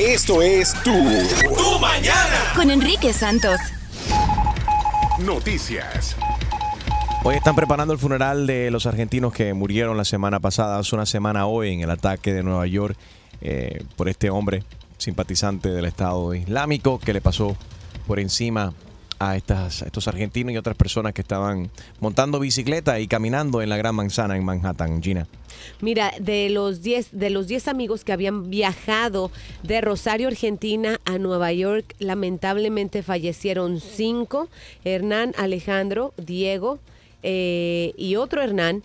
Esto es Tu, Tu Mañana. Con Enrique Santos. Noticias. Hoy están preparando el funeral de los argentinos que murieron la semana pasada, hace una semana hoy, en el ataque de Nueva York eh, por este hombre simpatizante del Estado Islámico que le pasó por encima a, estas, a estos argentinos y otras personas que estaban montando bicicleta y caminando en la Gran Manzana en Manhattan, Gina. Mira, de los 10 de los 10 amigos que habían viajado de Rosario, Argentina a Nueva York, lamentablemente fallecieron cinco, Hernán, Alejandro, Diego eh, y otro Hernán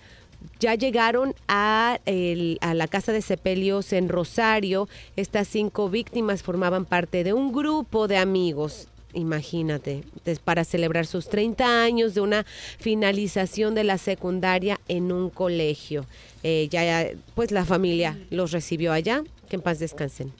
ya llegaron a, el- a la casa de sepelios en Rosario. Estas cinco víctimas formaban parte de un grupo de amigos. Imagínate, para celebrar sus 30 años de una finalización de la secundaria en un colegio. Eh, ya, pues la familia los recibió allá. Que en paz descansen.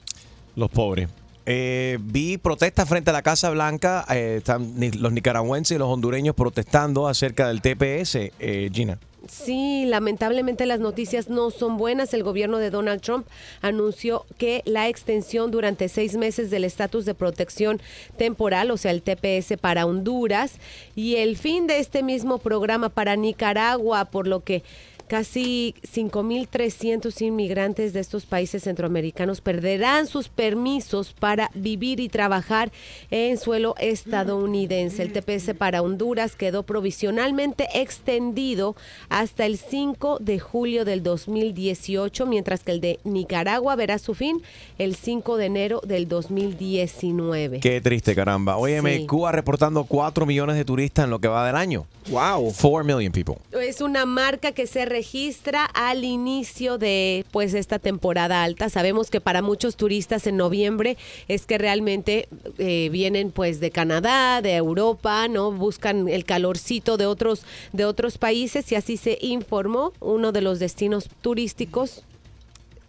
Los pobres. Eh, vi protestas frente a la Casa Blanca. eh, están los nicaragüenses y los hondureños protestando acerca del TPS, Gina. Sí, lamentablemente las noticias no son buenas. El gobierno de Donald Trump anunció que la extensión durante seis meses del estatus de protección temporal, o sea, el TPS para Honduras, y el fin de este mismo programa para Nicaragua, por lo que casi 5.300 inmigrantes de estos países centroamericanos perderán sus permisos para vivir y trabajar en suelo estadounidense. El TPS para Honduras quedó provisionalmente extendido hasta el 5 de julio del 2018, mientras que el de Nicaragua verá su fin el 5 de enero del 2019. Qué triste, caramba. Óyeme, Sí. Cuba reportando 4 millones de turistas en lo que va del año. Wow. 4 million people. Es una marca que se registra al inicio de pues esta temporada alta. Sabemos que para muchos turistas en noviembre es que realmente eh, vienen pues de Canadá, de Europa, no buscan el calorcito de otros de otros países y así se informó uno de los destinos turísticos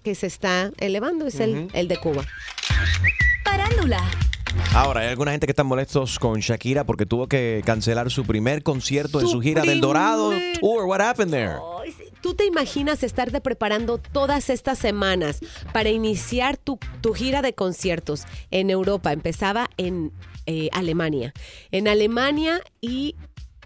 que se está elevando es el, el de Cuba. Parándula. Ahora, hay alguna gente que están molestos con Shakira porque tuvo que cancelar su primer concierto en Su su gira del Dorado Tour. What happened there? ¿Tú te imaginas estarte preparando todas estas semanas para iniciar tu, tu gira de conciertos en Europa? Empezaba en eh, Alemania. En Alemania y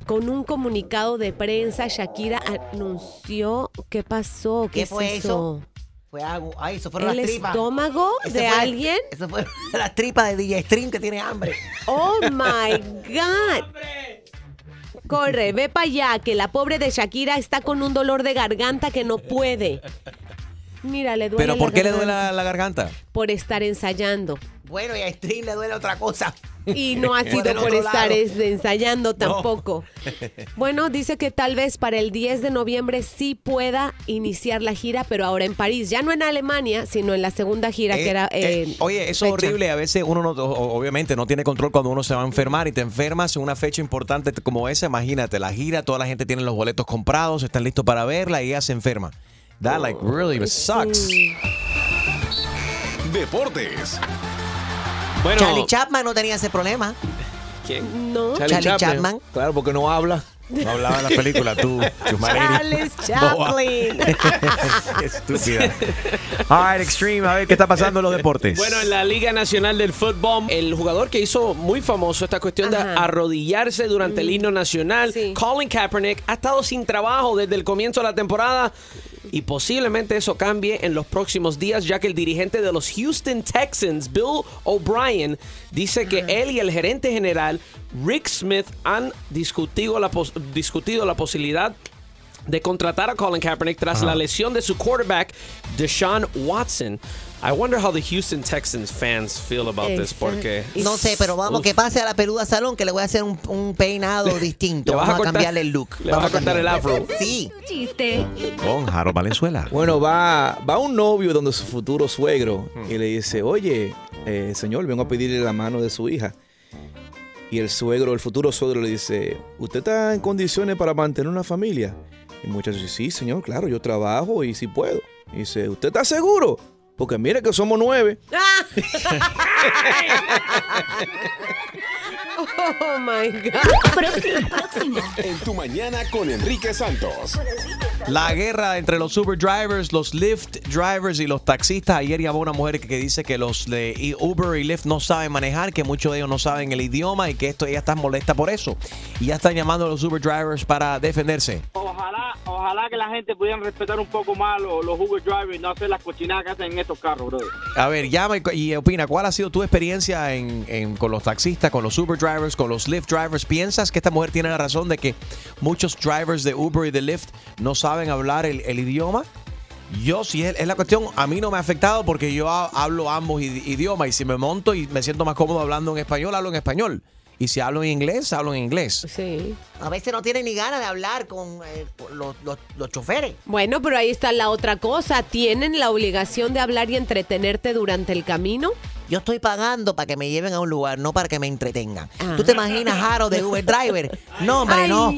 con un comunicado de prensa, Shakira anunció qué pasó, qué, ¿Qué es fue eso. eso? Fue algo. Ay, eso fueron ¿El las tripas. estómago Ese de fue- alguien? Eso fue las tripas de DJ Stream que tiene hambre. Oh my God. Corre, ve para allá, que la pobre de Shakira está con un dolor de garganta que no puede. Mira, le duele ¿Pero por la qué le duele la garganta? Por estar ensayando. Bueno, y a Stream le duele otra cosa. Y no ha sido por estar lado. ensayando tampoco. Bueno, dice que tal vez para el 10 de noviembre sí pueda iniciar la gira, pero ahora en París. Ya no en Alemania, sino en la segunda gira que Eh, era... eh, eh, oye, eso es horrible. A veces uno no, obviamente no tiene control cuando uno se va a enfermar y te enfermas en una fecha importante como esa. Imagínate, la gira, toda la gente tiene los boletos comprados, están listos para verla y ella se enferma. That like really sucks. Deportes. Bueno, Charlie Chapman no tenía ese problema. ¿quién? No. Charlie Chapman. Claro, porque no habla. No hablaba en la película, tú. Charles Chaplin. Estúpida. All right, Extreme, a ver qué está pasando en los deportes. Bueno, en la Liga Nacional del Fútbol, el jugador que hizo muy famoso esta cuestión de arrodillarse durante el himno nacional, Sí. Colin Kaepernick, ha estado sin trabajo desde el comienzo de la temporada y posiblemente eso cambie en los próximos días, ya que el dirigente de los Houston Texans, Bill O'Brien, dice que él y el gerente general, Rick Smith, han discutido la, pos- discutido la posibilidad de contratar a Colin Kaepernick tras la lesión de su quarterback, Deshaun Watson. I wonder how the Houston Texans fans feel about this, porque... No sé, pero vamos, Uf. que pase a la peluda salón que le voy a hacer un, un peinado distinto. Le vas a Vamos a, cortar- cambiarle el look. le vas Vamos a cortar el afro. Sí. Chiste. Con Harold Valenzuela. Bueno, va, va un novio donde su futuro suegro y le dice, oye, eh, señor, vengo a pedirle la mano de su hija. Y el suegro, el futuro suegro le dice, ¿usted está en condiciones para mantener una familia? Y el muchacho dice, sí, señor, claro, yo trabajo y sí puedo. Y dice, ¿usted está seguro? Porque mire que somos nueve. Oh my God. Próximo, próximo. En tu mañana con Enrique Santos. La guerra entre los Uber drivers, los Lyft drivers y los taxistas. Ayer llamó una mujer que dice que los de Uber y Lyft no saben manejar, que muchos de ellos no saben el idioma y que esto ella está molesta por eso. Y ya están llamando a los Uber drivers para defenderse. Ojalá, ojalá que la gente pudiera respetar un poco más los, los Uber drivers y no hacer las cochinadas que hacen en estos carros, brother. A ver, llama y, y opina, ¿cuál ha sido tu experiencia en, en- con los taxistas, con los Uber drivers, con los Lyft drivers? ¿Piensas que esta mujer tiene la razón de que muchos drivers de Uber y de Lyft no saben hablar el, el idioma? Yo, si es, es la cuestión, a mí no me ha afectado porque yo ha- hablo ambos idi- idiomas y si me monto y me siento más cómodo hablando en español, hablo en español. Y si hablo en inglés, hablo en inglés. Sí. A veces no tienen ni ganas de hablar con eh, con los, los- los choferes. Bueno, pero ahí está la otra cosa. ¿Tienen la obligación de hablar y entretenerte durante el camino? Yo estoy pagando para que me lleven a un lugar, no para que me entretengan. Ah. ¿Tú te imaginas Jaro de Uber Driver? No, hombre, Ay. no.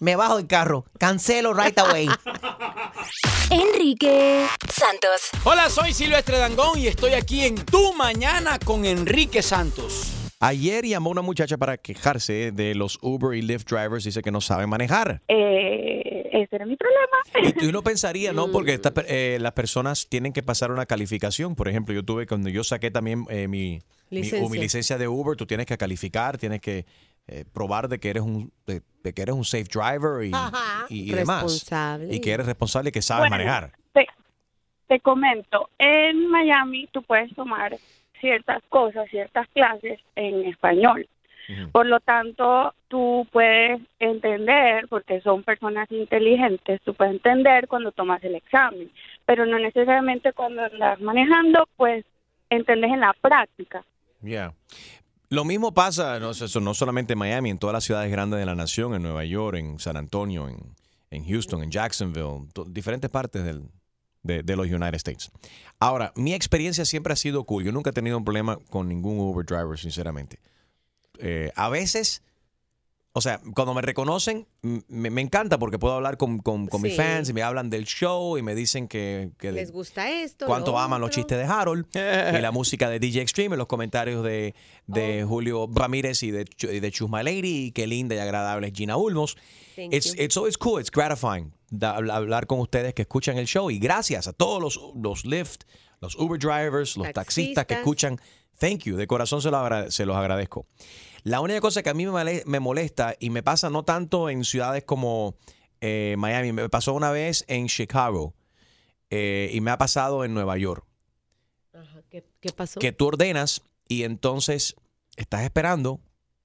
Me bajo del carro. Cancelo right away. Enrique Santos. Hola, soy Silvestre Dangón y estoy aquí en Tu Mañana con Enrique Santos. Ayer llamó una muchacha para quejarse de los Uber y Lyft drivers, dice que no saben manejar. Eh, ese era mi problema. Y uno pensaría, ¿no? Porque esta per- eh, las personas tienen que pasar una calificación. Por ejemplo, yo tuve, cuando yo saqué también eh, mi, mi licencia de Uber, tú tienes que calificar, tienes que eh, probar de que eres un de, de que eres un safe driver y, Ajá. y- y demás. Y que eres responsable y que sabes Bueno, manejar. Te, te comento, en Miami tú puedes tomar ciertas cosas, ciertas clases en español. Por lo tanto, tú puedes entender, porque son personas inteligentes, tú puedes entender cuando tomas el examen, pero no necesariamente cuando andas manejando, pues entendés en la práctica. Yeah. Lo mismo pasa, no, eso no solamente en Miami, en todas las ciudades grandes de la nación, en Nueva York, en San Antonio, en, en Houston, en Jacksonville, diferentes partes del- de, de los United States. Ahora, mi experiencia siempre ha sido cool. Yo nunca he tenido un problema con ningún Uber driver, sinceramente. Eh, a veces, o sea, cuando me reconocen, me, me encanta porque puedo hablar con, con- con mis Sí. fans y me hablan del show y me dicen que, que ¿Les gusta esto? cuánto lo aman los chistes de Harold y la música de DJ Extreme los comentarios de, de Oh. Julio Ramírez y de, y de Chus My Lady y qué linda y agradable es Gina Ulmos. Thank It's, you. it's always cool, it's gratifying da- habl- hablar con ustedes que escuchan el show y gracias a todos los, los Lyft, los Uber drivers, los taxistas, que Taxistas. escuchan. Thank you, de corazón se, lo agra- se los agradezco. La única cosa que a mí me, molesta y me pasa no tanto en ciudades como eh, Miami, me pasó una vez en Chicago eh, y me ha pasado en Nueva York Ajá, ¿Qué, qué pasó? que tú ordenas y entonces estás esperando,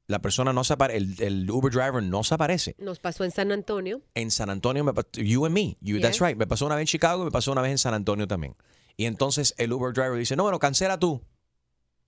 la persona no se aparece, el, el Uber driver no se aparece. Nos pasó en San Antonio. En San Antonio, me you and me, you, that's right. Me pasó una vez en Chicago y me pasó una vez en San Antonio también. Y entonces el Uber driver dice, no, bueno, cancela tú.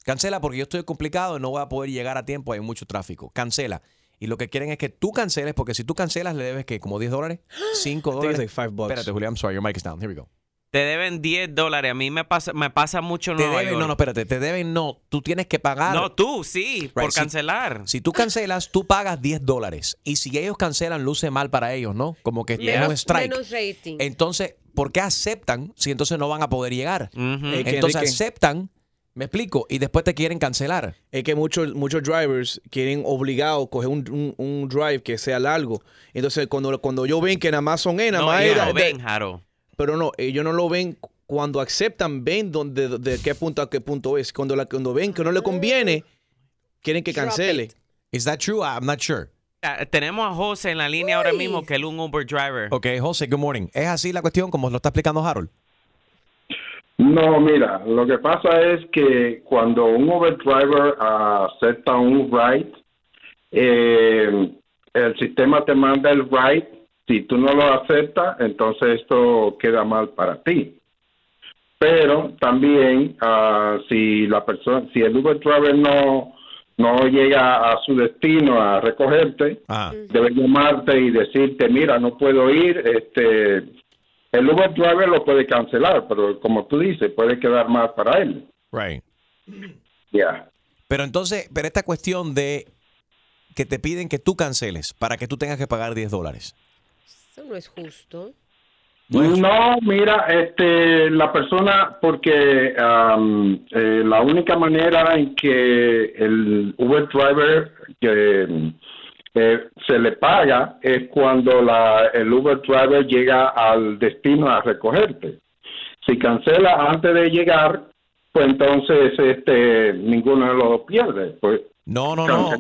Cancela porque yo estoy complicado y no voy a poder llegar a tiempo, hay mucho tráfico. Cancela. Y lo que quieren es que tú canceles, porque si tú cancelas, le debes que como 10 dólares, 5 I think it's dólares. Espérate, Julio, I'm sorry, your mic is down. Here we go. Te deben 10 dólares. A mí me pasa, me pasa mucho en Te Nueva deben, York. no, no, espérate, te deben no. Tú tienes que pagar. No, tú, sí, por si- cancelar. Si tú cancelas, tú pagas 10 dólares. Y si ellos cancelan, luce mal para ellos, ¿no? Como que es un Menos, strike. menos rating. Entonces, ¿por qué aceptan si entonces no van a poder llegar? Que, Entonces aceptan, me explico, y después te quieren cancelar. es que muchos muchos drivers quieren obligado coger un, un, un drive que sea largo. Entonces, cuando, cuando ellos ven que nada más son E, nada No, más ellos es lo de- ven, Jaro. Pero no, ellos no lo ven cuando aceptan, ven donde, de qué punto a qué punto es. Cuando, la, cuando ven que no le conviene, quieren que cancele. ¿Is that true? I'm not sure. Ah, Tenemos a José en la línea ahora mismo, que es un Uber driver. Ok, José, good morning. ¿Es así la cuestión como lo está explicando Harold? No, mira, lo que pasa es que cuando un Uber driver acepta un ride, eh, el sistema te manda el ride. Si tú no lo aceptas, entonces esto queda mal para ti. Pero también, ah, si la persona, si el Uber driver no no llega a su destino a recogerte, Ajá. debe llamarte y decirte, mira, no puedo ir, este, el Uber driver lo puede cancelar, pero como tú dices, puede quedar mal para él. Right. Ya. Pero entonces, pero esta cuestión de que te piden que tú canceles para que tú tengas que pagar 10 dólares. Eso no es justo. No, mira, este, la persona, porque am, eh, la única manera en que el Uber driver que, eh, se le paga es cuando la, el Uber driver llega al destino a recogerte. Si cancela antes de llegar, pues entonces este ninguno de los dos pierde. Pues, No, no, no.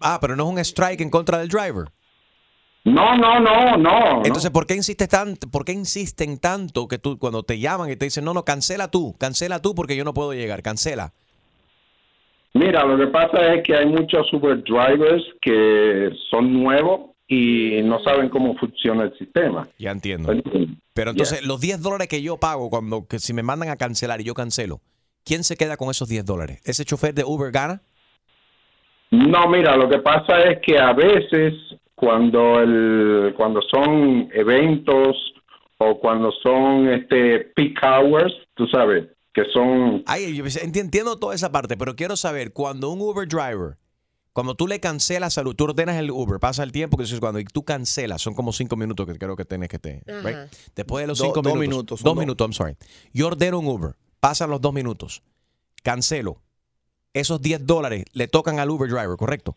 Ah, pero no es un strike en contra del driver. No, no, no, no. Entonces, ¿por qué insistes tanto, por qué insisten tanto que tú cuando te llaman y te dicen, "No, no, cancela tú, cancela tú porque yo no puedo llegar, cancela"? Mira, lo que pasa es que hay muchos Uber drivers que son nuevos y no saben cómo funciona el sistema. Ya entiendo. Pero entonces, los 10 dólares que yo pago cuando que si me mandan a cancelar y yo cancelo, ¿quién se queda con esos 10 dólares? ¿Ese chofer de Uber gana? No, mira, lo que pasa es que a veces cuando el cuando son eventos o cuando son este peak hours, tú sabes, que son Ay, yo enti- entiendo toda esa parte, pero quiero saber, cuando un Uber driver, cuando tú le cancelas, al- tú ordenas el Uber, pasa el tiempo, que eso es cuando y tú cancelas, son como cinco minutos que creo que tienes que te. Right? Después de los Do- cinco dos minutos. Dos minutos, I'm sorry. Yo ordeno un Uber, pasan los dos minutos, cancelo. Esos 10 dólares le tocan al Uber driver, ¿correcto?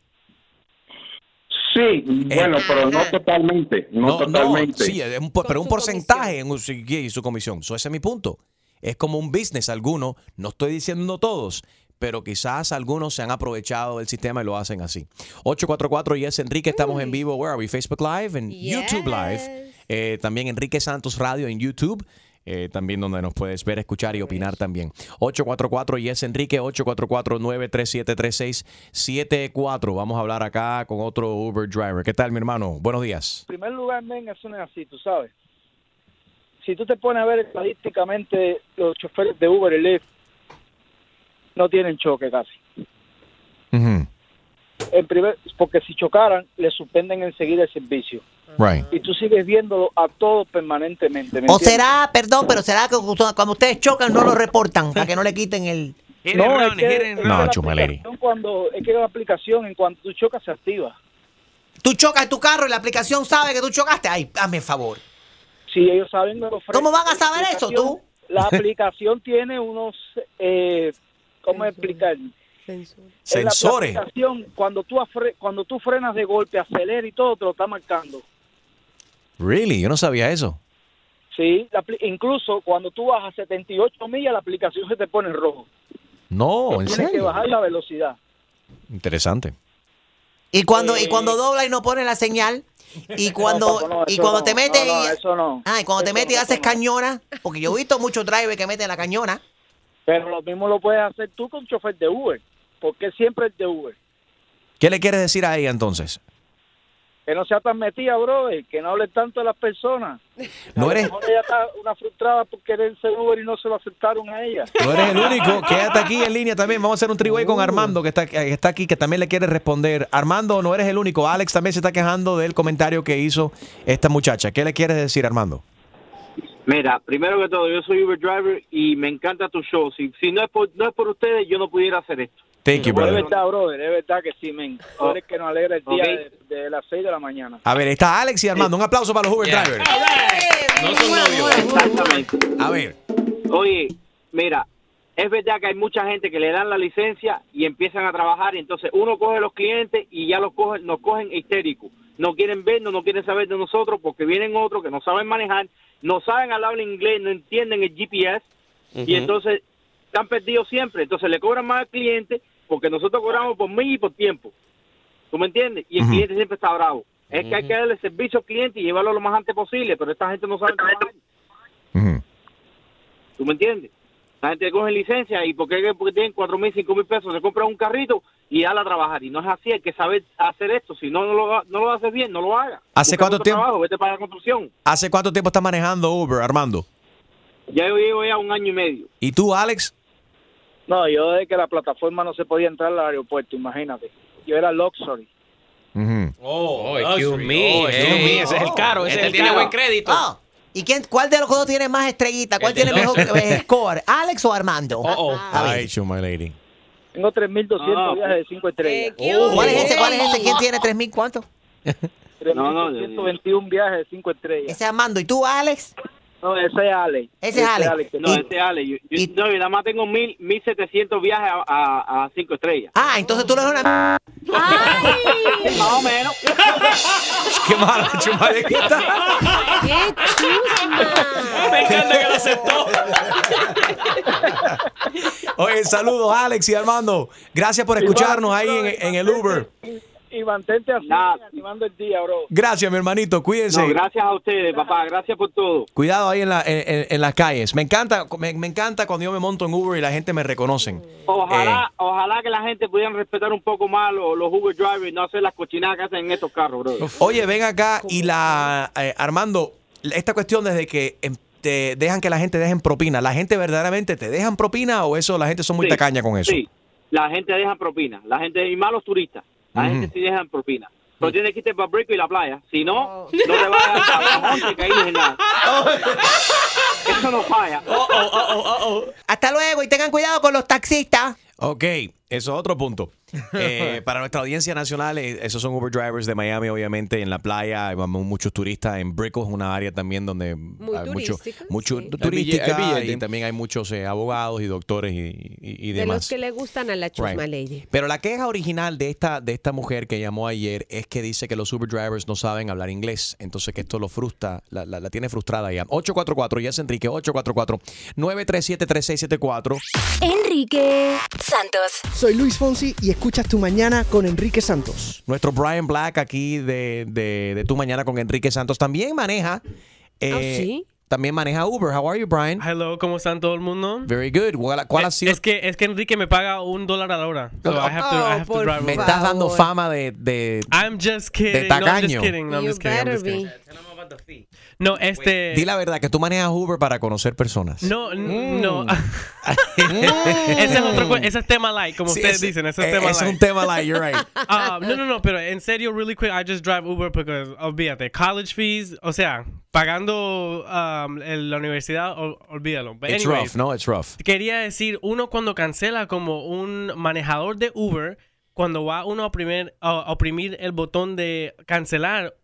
Sí, bueno, pero no totalmente, no, totalmente. sí, es un pero un porcentaje en sí, y su comisión. So, ese es mi punto. Es como un business. Algunos, no estoy diciendo todos, pero quizás algunos se han aprovechado del sistema y lo hacen así. 844 y es Enrique, estamos en vivo. Where are we? Facebook Live and YouTube Live. Eh, también Enrique Santos Radio en YouTube. eh, también donde nos puedes ver, escuchar y opinar también. 844 y es Enrique, 844-937-3674. Vamos a hablar acá con otro Uber driver. ¿Qué tal, mi hermano? Buenos días. En primer lugar, men, eso no es así, tú sabes. Si tú te pones a ver estadísticamente, los choferes de Uber y Lyft no tienen choque casi. En primer, porque si chocaran, le suspenden enseguida el servicio. Right. Y tú sigues viéndolo a todos permanentemente. ¿me O entiendes? será, perdón, pero será que cuando ustedes chocan no lo reportan para que no le quiten el... No, es que, es que No, Cuando, es que la aplicación, en cuanto tú chocas, se activa. Tú chocas tu carro y la aplicación sabe que tú chocaste. Ay, hazme el favor. Si ellos saben de los ¿Cómo van a saber eso, tú? La aplicación tiene unos, eh, ¿cómo explicar? Sensores. La aplicación, cuando tú, afre- cuando tú frenas de golpe, acelera y todo, te lo está marcando. Really? Yo no sabía eso. Sí, la incluso cuando tú bajas 78 millas, la aplicación se te pone en rojo. No, en Tienes que bajar la velocidad. Interesante. Y cuando, y Eh. cuando dobla y no pone la señal. Y cuando, papá, no, y cuando no. te metes No, no, y, eso no. Ah, y cuando te metes y haces cañona, porque yo he visto muchos drivers que meten la cañona. Pero lo mismo lo puedes hacer tú con chofer de Uber, porque siempre es de Uber. ¿Qué le quieres decir a ella entonces? Que no sea tan metida, brother, que no hable tanto de las personas. No A eres, mejor ella está una frustrada por querer ser Uber y no se lo aceptaron a ella. no eres el único. Quédate aquí en línea también. Vamos a hacer un triway con Armando, que está, que está aquí, que también le quiere responder. Armando, no eres el único. Alex también se está quejando del comentario que hizo esta muchacha. ¿Qué le quieres decir, Armando? Mira, primero que todo, yo soy Uber driver y me encanta tu show. Si, si no, es por, no es por ustedes, yo no pudiera hacer esto. Thank you, Es brother. verdad, brother, es verdad que sí, men. Eres que nos alegra el día Ok. de, de las 6 de la mañana. A ver, está Alex y Armando. Un aplauso para los Uber Yeah. drivers. No son novios. Exactamente. A ver. Oye, mira, es verdad que hay mucha gente que le dan la licencia y empiezan a trabajar y entonces uno coge los clientes y ya los cogen, nos cogen histéricos. No quieren vernos, no quieren saber de nosotros porque vienen otros que no saben manejar, no saben hablar inglés, no entienden el GPS y entonces están perdidos siempre. Entonces le cobran más al cliente porque nosotros cobramos por mí y por tiempo. ¿Tú me entiendes? Y el cliente siempre está bravo. Es que hay que darle servicio al cliente y llevarlo lo más antes posible, pero esta gente no sabe trabajar. ¿Tú me entiendes? La gente coge licencia y porque, porque tienen cuatro mil, cinco mil pesos, se compra un carrito y dale a trabajar. Y no es así, hay que saber hacer esto. Si no, no lo, no lo haces bien, no lo hagas. ¿Hace Busca cuánto tiempo? trabajo, vete para la construcción. ¿Hace cuánto tiempo estás manejando Uber, Armando? Ya yo llevo ya un año y medio. ¿Y tú, Alex? No, yo desde que la plataforma no se podía entrar al aeropuerto, imagínate. Yo era Luxury. Oh, excuse me, Oh, excuse excuse me, me. ese es el caro, ese Este es el tiene caro. buen crédito. Ah, ¿Y quién, cuál de los dos tiene más estrellitas? ¿Cuál tiene mejor eh, score? ¿Alex o Armando? A ver. My lady. Tengo 3.200 Ah, viajes de 5 estrellas. ¿Cuál es ese? ¿Cuál es ese? ¿Quién tiene 3.000 cuánto? No, no, 121 viajes de 5 estrellas. Ese es Armando. ¿Y tú, Alex? No, ese es Ale. Ese es Ale. No, este es Ale. Yo, yo- no, yo nada más tengo mil, mil setecientos viajes a, a, a cinco estrellas. Ah, entonces tú eres una... Sí, más o menos. Qué mala chumadita. ¡Qué chusma! Me encanta que lo aceptó. Oye, saludos Alex y Armando. Gracias por escucharnos ahí en, en el Uber. Y mantente así, animando el día, bro. Gracias, mi hermanito. Cuídense. No, gracias a ustedes, papá. Gracias por todo. Cuidado ahí en, la- en- en- en las calles. Me encanta, me, me encanta cuando yo me monto en Uber y la gente me reconocen. Ojalá, Eh, ojalá que la gente pudiera respetar un poco más los, los Uber drivers y no hacer las cochinadas que hacen en estos carros, bro. Oye, ven acá y la eh, Armando, esta cuestión desde que em, te dejan que la gente dejen propina, ¿la gente verdaderamente te dejan propina o eso la gente son muy Sí, tacaña con eso? Sí, la gente deja propina. La gente, y más los turistas. La gente sí dejan propina. Pero tienes que irte para Brico y la playa. Si no, no te vayas a monte que ahí no hay nada. Eso no falla. Hasta luego y tengan cuidado con los taxistas. Ok, eso es otro punto. Eh, para nuestra audiencia nacional, eh, esos son Uber drivers de Miami, obviamente, en la playa. Hay vamos, muchos turistas. En Brickell es una área también donde hay mucho, mucho sí. turística Hay billete. y también hay muchos eh, abogados y doctores y, y- y De demás. los que le gustan a la chusma Right. Pero la queja original de esta, de esta mujer que llamó ayer es que dice que los Uber drivers no saben hablar inglés. Entonces que esto lo frustra, la, la- la tiene frustrada ya. 844, ya es Enrique, 844-937-3674. Enrique Santos. Soy Luis Fonsi y escuchas Tu Mañana con Enrique Santos. Nuestro Brian Black aquí de, de, de Tu Mañana con Enrique Santos también maneja. eh, ¿Ah, sí? También maneja Uber. How are you, Brian? Hello, ¿cómo están todo el mundo? Very good. ¿Cuál, cuál ha Eh, sido? Es que, es que Enrique me paga un dólar a la hora. So I have to, I have to drive Me estás dando fama de, de, I'm just kidding. de No, I'm tacaño. just kidding. No, I'm You just kidding. I'm just No, este... Di la verdad, que tú manejas Uber para conocer personas. No, n- no. Mm. ese es otro ese es tema light, como Sí, ustedes ese- dicen, ese es eh, tema ese light. es un tema light, you're right. Ah, no, no, no, pero en serio, really quick, I just drive Uber because, olvídate, college fees, o sea, pagando um, el- la universidad, ol- olvídalo. But It's anyways, rough, no, it's rough. Quería decir, uno cuando cancela como un manejador de Uber, cuando va uno a oprimir, a oprimir el botón de cancelar,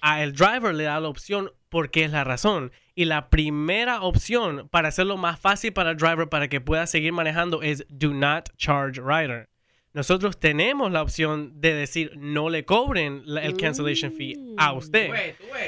a el driver le da la opción porque es la razón. Y la primera opción para hacerlo más fácil para el driver para que pueda seguir manejando es do not charge rider. Nosotros tenemos la opción de decir no le cobren la- el cancellation fee a usted.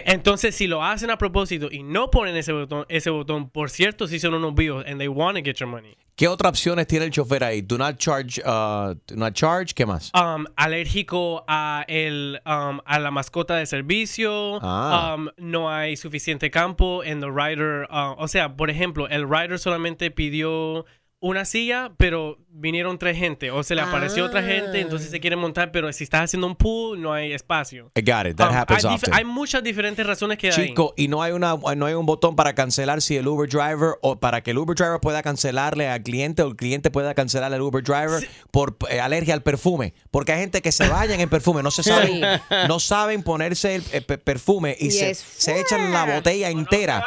Entonces, si lo hacen a propósito y no ponen ese botón, ese botón, por cierto, si son unos vivos and they want to get your money. ¿Qué otras opciones tiene el chofer ahí? Do not charge, uh, do not charge, ¿qué más? um, alérgico a, el, um, a la mascota de servicio, Ah. um, no hay suficiente campo en the rider. uh, o sea, por ejemplo, el rider solamente pidió una silla, pero vinieron tres gente, o se le apareció otra gente, entonces se quiere montar, pero si estás haciendo un pool, no hay espacio. I got it, that Um, happens hay, often. hay muchas diferentes razones que hay. Chico, y no hay una no hay un botón para cancelar si el Uber driver o para que el Uber driver pueda cancelarle al cliente o el cliente pueda cancelar al Uber driver por eh, alergia al perfume, porque hay gente que se bañan en perfume, no se Sí. saben no saben ponerse el, eh, pe- perfume y, Y se, se echan la botella entera.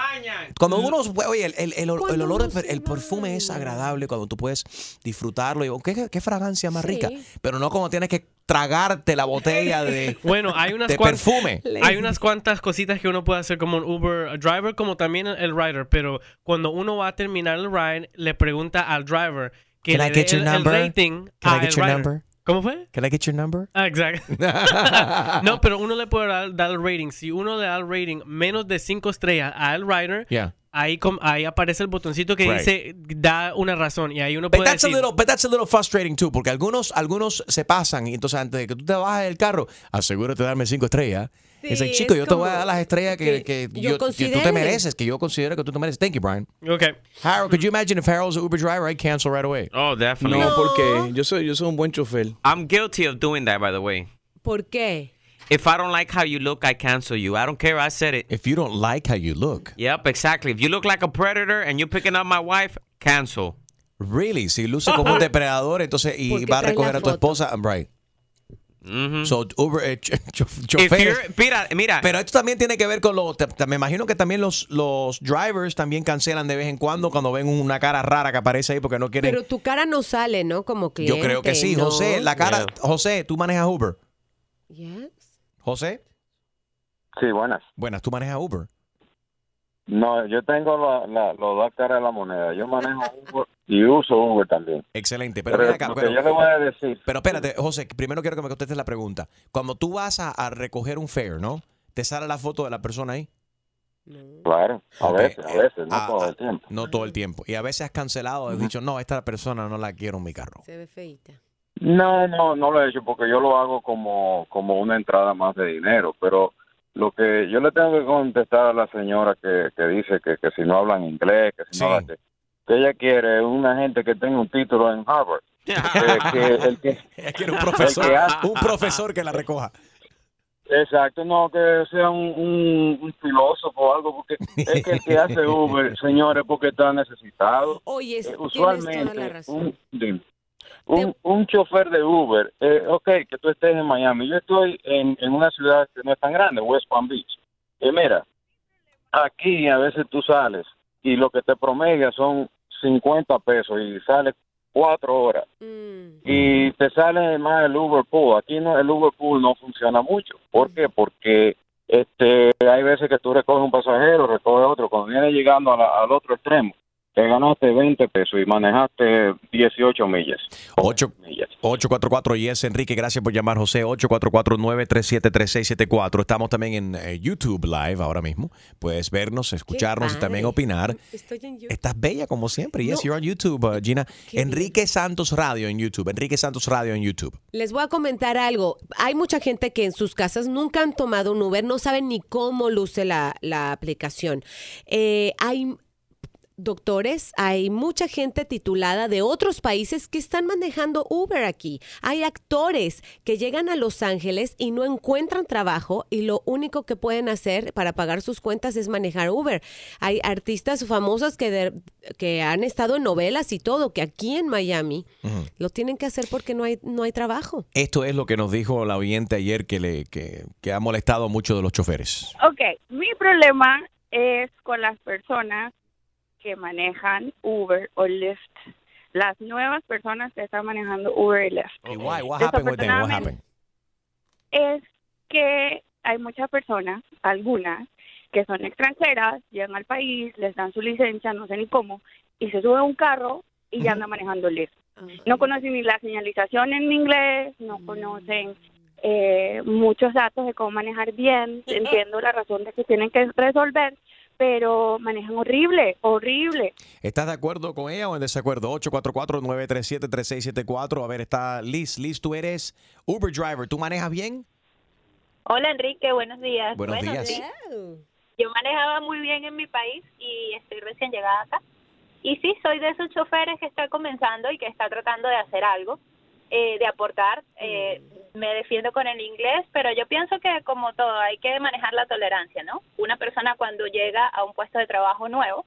Cuando uno oye, el, el- el- el olor del per- el perfume es agradable cuando tú puedes disfrutarlo y oh, qué, qué fragancia más Sí. rica, pero no como tienes que tragarte la botella de Bueno, hay unas de perfume. Hay unas cuantas cositas que uno puede hacer como un Uber driver, como también el rider, pero cuando uno va a terminar el ride, le pregunta al driver que Can I get dé your el, el number? rating Can I get your rider. number? ¿Cómo fue? Can I get your number? Ah, exacto. no, pero uno le puede dar, dar el rating. Si uno le da el rating menos de 5 estrellas al rider, Yeah. ahí, ahí aparece el botoncito que Right. dice da una razón y ahí uno But puede that's, a decir... little, but that's a little frustrating too, porque algunos, algunos se pasan y entonces antes de que tú te bajes del carro, asegúrate de darme cinco estrellas. Sí, Dice, chico, es yo te voy a dar las estrellas que, que que yo yo- que tú te mereces, que yo considero que tú te mereces. Thank you, Brian. Okay. Harold, could you imagine if Harold's an Uber driver, I'd cancel right away. Oh, definitely. No, porque yo soy, yo soy un buen chofer. I'm guilty of doing that, by the way. ¿Por qué? If I don't like how you look, I cancel you. I don't care. I said it. If you don't like how you look. Yep, exactly. If you look like a predator and you're picking up my wife, cancel. Really? Si luce como un depredador, entonces y va a recoger a tu esposa, I'm right. So Uber eh, ch- choferes. mira, mira. Pero esto también tiene que ver con los. te- te- Me imagino que también los, los drivers también cancelan de vez en cuando cuando ven una cara rara que aparece ahí porque no quieren. Pero tu cara no sale, ¿no? Como cliente. Yo creo que sí, ¿no? José. La cara. José, tú manejas Uber. Yes. José. Sí, buenas. Buenas, tú manejas Uber. No, yo tengo la- la- los dos caras de la moneda. Yo manejo Uber y uso Uber también. Excelente, pero, Pero acá, pero- yo le voy a decir. pero espérate, José, primero quiero que me contestes la pregunta. Cuando tú vas a, a recoger un fare, ¿no? ¿Te sale la foto de la persona ahí? Claro, a veces, a eh, veces, no ah, todo ah, el tiempo. No todo el tiempo. Y a veces has cancelado, has dicho, no, esta persona no la quiero en mi carro. Se ve feita. No, no, no lo he hecho porque yo lo hago como, como una entrada más de dinero, pero lo que yo le tengo que contestar a la señora que, que dice que, que si no hablan inglés, que si no hablan- que ella quiere una gente que tenga un título en Harvard. Que, que el que, Ella quiere un profesor, el que hace- un profesor que la recoja. Exacto, no, que sea un, un, un filósofo o algo, porque es que el que hace Uber, señores, porque está necesitado. Oye, Eh, tienes toda la usualmente, razón. un, dime. Un, un chofer de Uber, eh, ok, que tú estés en Miami, yo estoy en, en una ciudad que no es tan grande, West Palm Beach. Y mira, aquí a veces tú sales y lo que te promedia son 50 pesos y sales cuatro horas y te sale más el Uber Pool. Aquí no, el Uber Pool no funciona mucho. ¿Por qué? Porque este, hay veces que tú recoges un pasajero, recoges otro. Cuando vienes llegando a la- al otro extremo, te ganaste 20 pesos y manejaste 18 millas. 8, 844 Yes, Enrique, gracias por llamar, José. 844-937-3674. Estamos también en eh, YouTube Live ahora mismo. Puedes vernos, escucharnos y también opinar. Estoy en YouTube. Estás bella como siempre. Yes, you're on YouTube, uh, Gina. Enrique Santos Radio en YouTube. Enrique Santos Radio en YouTube. Les voy a comentar algo. Hay mucha gente que en sus casas nunca han tomado un Uber, no saben ni cómo luce la, la aplicación. Eh, hay doctores, hay mucha gente titulada de otros países que están manejando Uber aquí. Hay actores que llegan a Los Ángeles y no encuentran trabajo y lo único que pueden hacer para pagar sus cuentas es manejar Uber. Hay artistas famosos que, de- que han estado en novelas y todo, que aquí en Miami lo tienen que hacer porque no hay, no hay trabajo. Esto es lo que nos dijo la oyente ayer que, le, que, que ha molestado a muchos de los choferes. Ok, mi problema es con las personas que manejan Uber o Lyft. Las nuevas personas que están manejando Uber y Lyft. Y why? What happened with them? What happened? Es que hay muchas personas, algunas, que son extranjeras, llegan al país, les dan su licencia, no sé ni cómo, y se suben a un carro y ya andan manejando Lyft. No conocen ni la señalización en inglés, no conocen eh, muchos datos de cómo manejar bien. Entiendo la razón de que tienen que resolver, pero manejan horrible, horrible. ¿Estás de acuerdo con ella o en desacuerdo? 844-937-3674. A ver, está Liz. Liz, tú eres Uber driver. ¿Tú manejas bien? Hola Enrique, buenos días. Buenos Bueno, días. Yo manejaba muy bien en mi país y estoy recién llegada acá. Y sí, soy de esos choferes que está comenzando y que está tratando de hacer algo, eh, de aportar. Eh, me defiendo con el inglés, pero yo pienso que como todo hay que manejar la tolerancia, ¿no? Una persona cuando llega a un puesto de trabajo nuevo,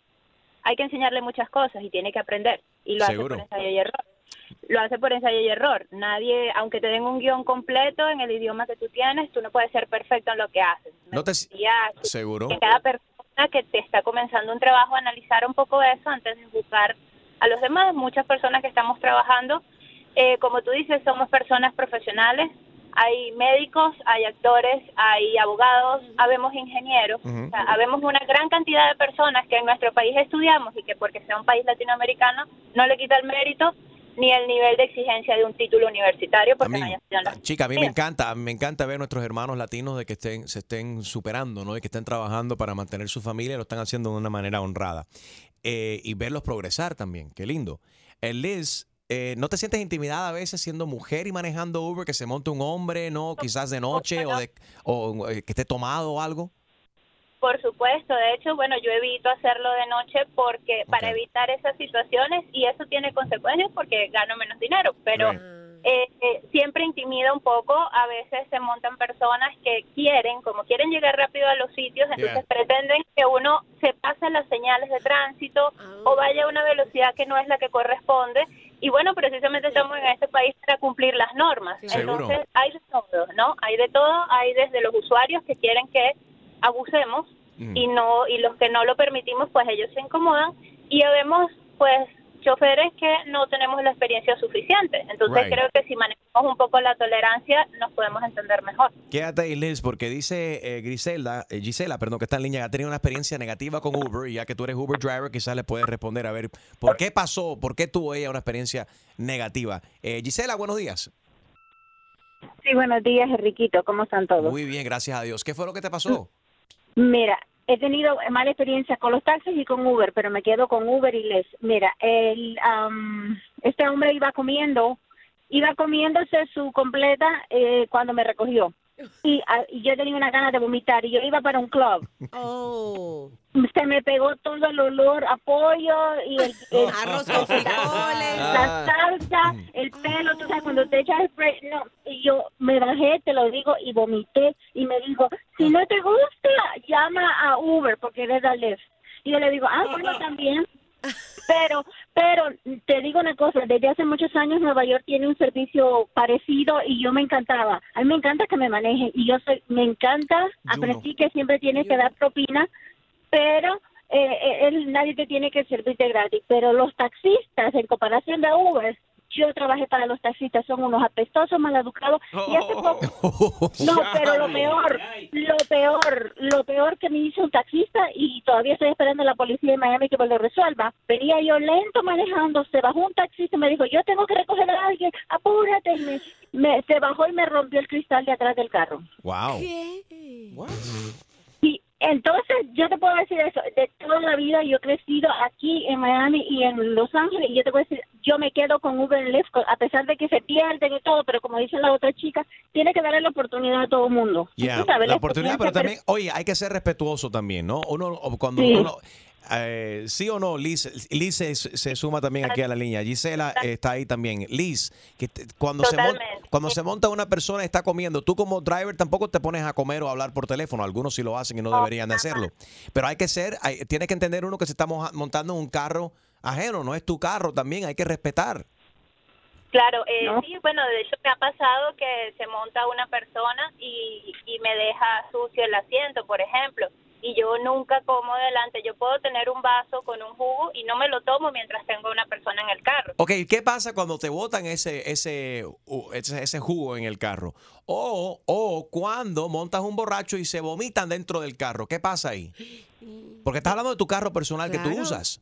hay que enseñarle muchas cosas y tiene que aprender. Y lo Seguro. hace por ensayo y error. Lo hace por ensayo y error. Nadie, aunque te den un guion completo en el idioma que tú tienes, tú no puedes ser perfecto en lo que haces. No te... Seguro. que cada persona que te está comenzando un trabajo analizar un poco eso antes de juzgar a los demás. Muchas personas que estamos trabajando, eh, como tú dices, somos personas profesionales. Hay médicos, hay actores, hay abogados, habemos ingenieros, o sea, habemos una gran cantidad de personas que en nuestro país estudiamos y que porque sea un país latinoamericano no le quita el mérito ni el nivel de exigencia de un título universitario porque no haya sido en la- Chica, a mí me encanta, me encanta ver nuestros hermanos latinos de que estén, se estén superando, ¿no? De que estén trabajando para mantener su familia, lo están haciendo de una manera honrada. Eh, y verlos progresar también, qué lindo. Eh, Liz, eh, ¿no te sientes intimidada a veces siendo mujer y manejando Uber, que se monte un hombre, no? Quizás de noche o, de, o eh, que esté tomado o algo. Por supuesto, de hecho, bueno, yo evito hacerlo de noche porque para evitar esas situaciones y eso tiene consecuencias porque gano menos dinero, pero eh, eh, siempre intimida un poco, a veces se montan personas que quieren, como quieren llegar rápido a los sitios, entonces Yeah. pretenden que uno se pase las señales de tránsito o vaya a una velocidad que no es la que corresponde y bueno, precisamente estamos en este país para cumplir las normas. Entonces hay de todo, ¿no? Hay de todo, hay desde los usuarios que quieren que abusemos y no y los que no lo permitimos pues ellos se incomodan. Y vemos pues choferes que no tenemos la experiencia suficiente. Entonces Right. creo que si manejamos un poco la tolerancia nos podemos entender mejor. Quédate ahí, Liz, porque dice eh, Griselda, eh, Gisela, perdón, que está en línea, ha tenido una experiencia negativa con Uber y ya que tú eres Uber driver, quizás le puedes responder a ver por qué pasó, por qué tuvo ella una experiencia negativa. Eh, Gisela, buenos días. Sí, buenos días, Enriquito. ¿Cómo están todos? Muy bien, gracias a Dios. ¿Qué fue lo que te pasó? Mira, he tenido mala experiencia con los taxis y con Uber, pero me quedo con Uber y les. Mira, el, am, este hombre iba comiendo, iba comiéndose su completa eh, cuando me recogió. Y, y yo tenía una gana de vomitar y yo iba para un club. Oh. Se me pegó todo el olor a pollo y el, el- Arroz con frijoles. la salsa, el pelo, tú sabes, cuando te echas el spray, no, y yo me bajé, te lo digo, y vomité, y me dijo, si no te gusta, llama a Uber, porque eres la Lyft. Y yo le digo, ah, bueno, también. Pero, pero te digo una cosa, desde hace muchos años Nueva York tiene un servicio parecido y yo me encantaba. A mí me encanta que me manejen y yo soy, me encanta, aprendí que siempre tienes que dar propina, pero eh, eh, él, nadie te tiene que servirte gratis. Pero los taxistas, en comparación de Uber, yo trabajé para los taxistas, son unos apestosos, maleducados. Y hace poco, no, pero lo peor, lo peor, lo peor que me hizo un taxista y todavía estoy esperando a la policía de Miami que me lo resuelva. Venía yo lento manejando, se bajó un taxista y me dijo, yo tengo que recoger a alguien, apúrate. Y me, me- se bajó y me rompió el cristal de atrás del carro. Wow. Entonces yo te puedo decir eso, de toda la vida yo he crecido aquí en Miami y en Los Ángeles y yo te puedo decir, yo me quedo con Uber Lyft, a pesar de que se pierden y todo, pero como dice la otra chica, tiene que darle la oportunidad a todo el mundo. Sabes, la oportunidad, pero también, oye, hay que ser respetuoso también, ¿no? Uno, cuando Sí. uno, eh, sí o no, Liz, Liz se, se suma también aquí a la línea. Gisela está ahí también. Liz, que te- cuando, se mon- Totalmente. Cuando se monta una persona y está comiendo, tú como driver tampoco te pones a comer o a hablar por teléfono. Algunos sí lo hacen y no deberían de hacerlo. Pero hay que ser, hay- tienes que entender uno que se está montando en un carro ajeno, no es tu carro también, hay que respetar. Claro, eh, sí, bueno, de hecho me ha pasado que se monta una persona y, y me deja sucio el asiento, por ejemplo, y yo nunca como delante. Yo puedo tener un vaso con un jugo y no me lo tomo mientras tengo una persona en el carro. Ok, ¿qué pasa cuando te botan ese, ese, ese, ese jugo en el carro? O, o cuando montas un borracho y se vomitan dentro del carro. ¿Qué pasa ahí? Porque estás hablando de tu carro personal que tú usas.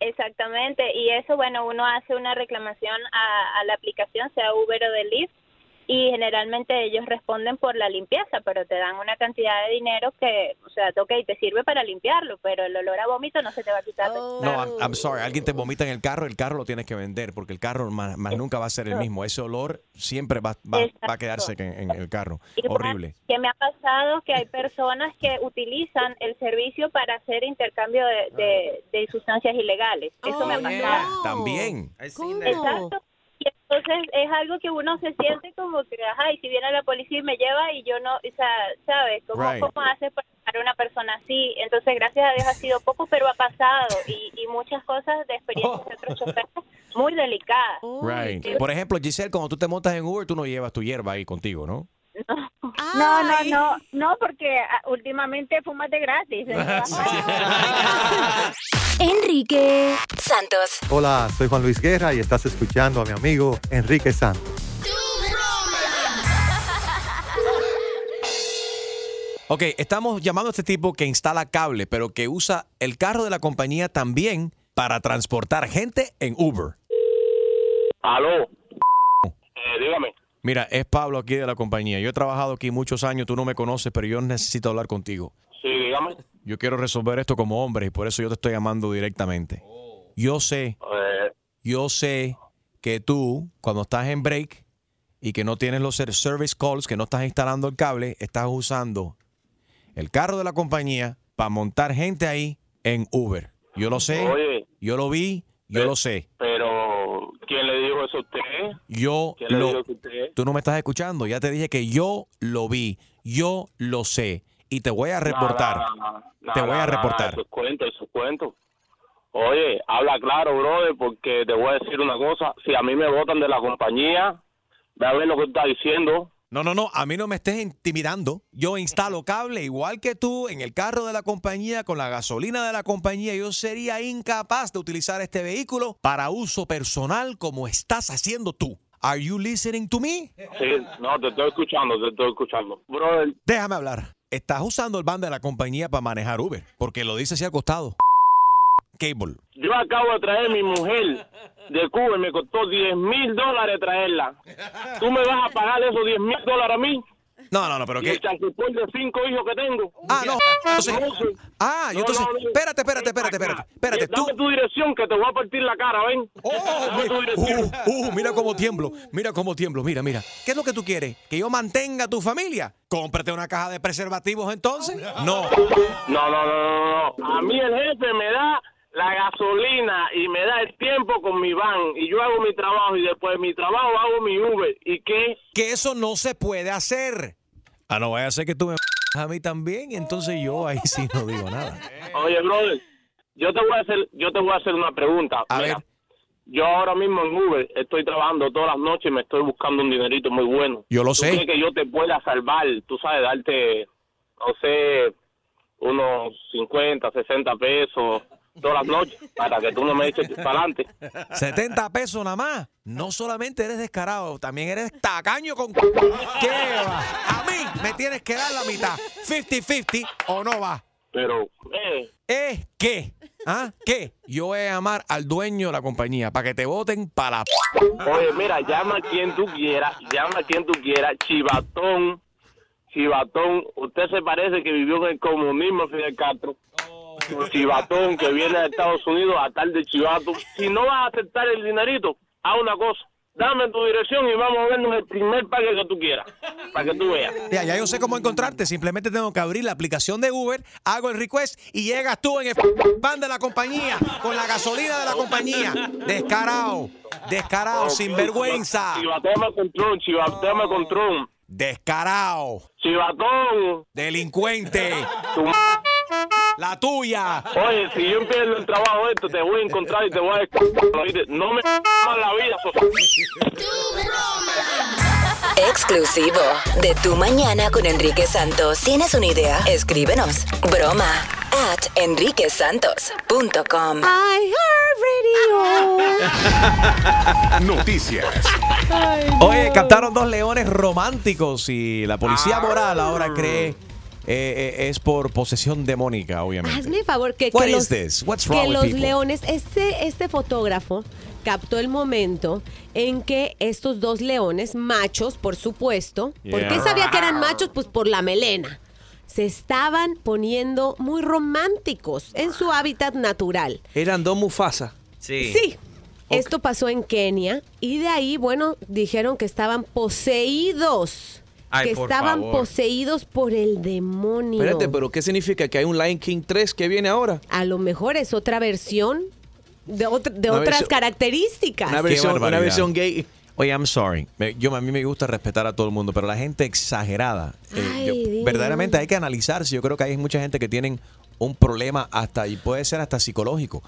Exactamente, y eso, bueno, uno hace una reclamación a, a la aplicación, sea Uber o de Lyft, y generalmente ellos responden por la limpieza, pero te dan una cantidad de dinero que, o sea, ok, te sirve para limpiarlo, pero el olor a vómito no se te va a quitar. tu No. I'm, I'm sorry. Alguien te vomita en el carro, el carro lo tienes que vender porque el carro más, más nunca va a ser el mismo. Ese olor siempre va, va- va a quedarse en, en el carro. Horrible. Que me ha pasado que hay personas que utilizan el servicio para hacer intercambio de, de- de sustancias ilegales. Eso me ha pasado. También. Exacto. Y entonces es algo que uno se siente como que, ajá, y si viene la policía y me lleva y yo no, o sea, ¿sabes? ¿Cómo, Right. cómo haces para una persona así? Entonces, gracias a Dios ha sido poco, pero ha pasado. Y, y muchas cosas de experiencias de otros choferes muy delicadas. Right. Por ejemplo, Giselle, cuando tú te montas en Uber, tú no llevas tu hierba ahí contigo, ¿no? No, no, no, no, porque ah, últimamente fumas de gratis. Enrique Santos. Hola, soy Juan Luis Guerra y estás escuchando a mi amigo Enrique Santos. Ok, estamos llamando a este tipo que instala cable, pero que usa el carro de la compañía también para transportar gente en Uber. Aló. Eh, dígame. Mira, es Pablo aquí de la compañía. Yo he trabajado aquí muchos años, tú no me conoces, pero yo necesito hablar contigo. Sí, dígame. Yo quiero resolver esto como hombre y por eso yo te estoy llamando directamente. Yo sé, Eh, yo sé que tú, cuando estás en break y que no tienes los ser- service calls, que no estás instalando el cable, estás usando el carro de la compañía para montar gente ahí en Uber. Yo lo sé, Oye. yo lo vi, yo lo sé. pero, ¿quién le dijo eso a usted? Yo ¿Quién le lo... dijo que usted? Tú no me estás escuchando. Ya te dije que yo lo vi, yo lo sé y te voy a reportar. Nah, Te nah, voy a reportar. Eso es cuento, eso es cuento. Oye, habla claro, brother, porque te voy a decir una cosa. Si a mí me votan de la compañía, ve a ver lo que tú estás diciendo. No, no, no, a mí no me estés intimidando. Yo instalo cable igual que tú en el carro de la compañía, con la gasolina de la compañía. Yo sería incapaz de utilizar este vehículo para uso personal como estás haciendo tú. Are you listening to me? Sí, no, te estoy escuchando, te estoy escuchando. Brother, Déjame hablar. Estás usando el van de la compañía para manejar Uber, porque lo dice así al costado. Cable. yo acabo de traer a mi mujer de Cuba y me costó 10 mil dólares traerla. ¿Tú me vas a pagar esos 10 mil dólares a mí? No, no, no, pero ¿Y qué. el de cinco hijos que tengo? Ah, no. Entonces, ah, y No, entonces, espérate, espérate, espérate, espérate. Espérate, tú. Dame tu dirección que te voy a partir la cara, ven. Dame tu dirección. Uh, uh, mira cómo tiemblo, mira cómo tiemblo, mira, mira. ¿Qué es lo que tú quieres? ¿Que yo mantenga a tu familia? Cómprate una caja de preservativos entonces. No. No, no, no, no, no. A mí el jefe me da la gasolina y me da el tiempo con mi van y yo hago mi trabajo y después de mi trabajo hago mi Uber. ¿Y qué? Que eso no se puede hacer. Ah, no vaya a ser que tú me a mí también, entonces yo ahí sí no digo nada. Oye, brother, yo te voy a hacer, yo te voy a hacer una pregunta. A Mira, Yo ahora mismo en Uber estoy trabajando todas las noches y me estoy buscando un dinerito muy bueno. Yo lo ¿Tú sé. crees que yo te pueda salvar? Tú sabes, darte, no sé, unos 50, 60 pesos todas las noches para que tú no me eches para adelante. 70 pesos nada más. No solamente eres descarado, también eres tacaño con... ¿Qué va? A mí me tienes que dar la mitad. 50-50 o no va. Pero, eh. ¿Es qué? ¿Ah? ¿Qué? Yo voy a llamar al dueño de la compañía para que te voten para Oye, mira, llama a quien tú quieras, llama a quien tú quieras, chivatón, chivatón, usted se parece que vivió en el comunismo, Fidel Castro. Chivatón que viene de Estados Unidos a tal de chivato. Si no vas a aceptar el dinerito, haz una cosa. Dame tu dirección y vamos a vernos el primer paquete que tú quieras, para que tú veas. Ya, ya yo sé cómo encontrarte. Simplemente tengo que abrir la aplicación de Uber, hago el request y llegas tú en el pan de la compañía, con la gasolina de la compañía. Descarado, descarado, sinvergüenza. Chivatón control, chivatón control. Descarado. Chivatón. Delincuente. La tuya. Oye, si yo empiezo el trabajo esto, te voy a encontrar y te voy a... No me más la vida, Exclusivo de Tu Mañana con Enrique Santos. ¿Tienes una idea? Escríbenos. Broma at enriquesantos.com. Noticias. Oye, captaron dos leones románticos y la policía moral ahora cree eh, eh, es por posesión demónica, obviamente. Hazme el favor que, What que is los, this? What's que wrong with los people? leones, este, este fotógrafo captó el momento en que estos dos leones, machos, por supuesto, ¿por qué sabía que eran machos? Pues por la melena. Se estaban poniendo muy románticos en su hábitat natural. Eran dos Mufasa. Sí. Sí. Esto pasó en Kenia y de ahí, bueno, dijeron que estaban poseídos. Ay, que estaban favor. poseídos por el demonio. Espérate, pero ¿qué significa? ¿Que hay un Lion King 3 que viene ahora? A lo mejor es otra versión de, otra- de Una otras versión- características. Una versión, una barbaridad. versión gay. Oye, I'm sorry. Me- Yo, a mí me gusta respetar a todo el mundo, pero la gente exagerada. eh, Ay, yo- Dios. verdaderamente hay que analizarse. Yo creo que hay mucha gente que tienen un problema hasta, y puede ser hasta psicológico,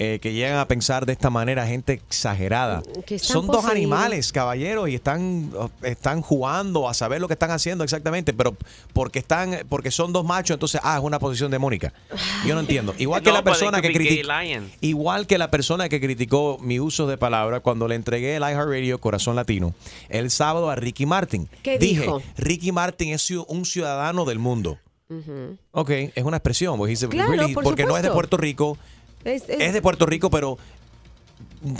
eh, que llegan a pensar de esta manera, gente exagerada. Que están Son dos animales, caballeros, y están, están jugando a saber lo que están haciendo exactamente, pero porque están, porque son dos machos, entonces, ah, es una posición demónica. Yo no entiendo. Igual que No, la persona que lions. Igual que la persona que criticó mi uso de palabra cuando le entregué el iHeartRadio Corazón Latino el sábado a Ricky Martin. ¿Qué Dije, dijo? Ricky Martin es un ciudadano del mundo. Ok, es una expresión, porque, dice, Claro, really, por porque no es de. Puerto Rico, Es, es es de Puerto Rico, pero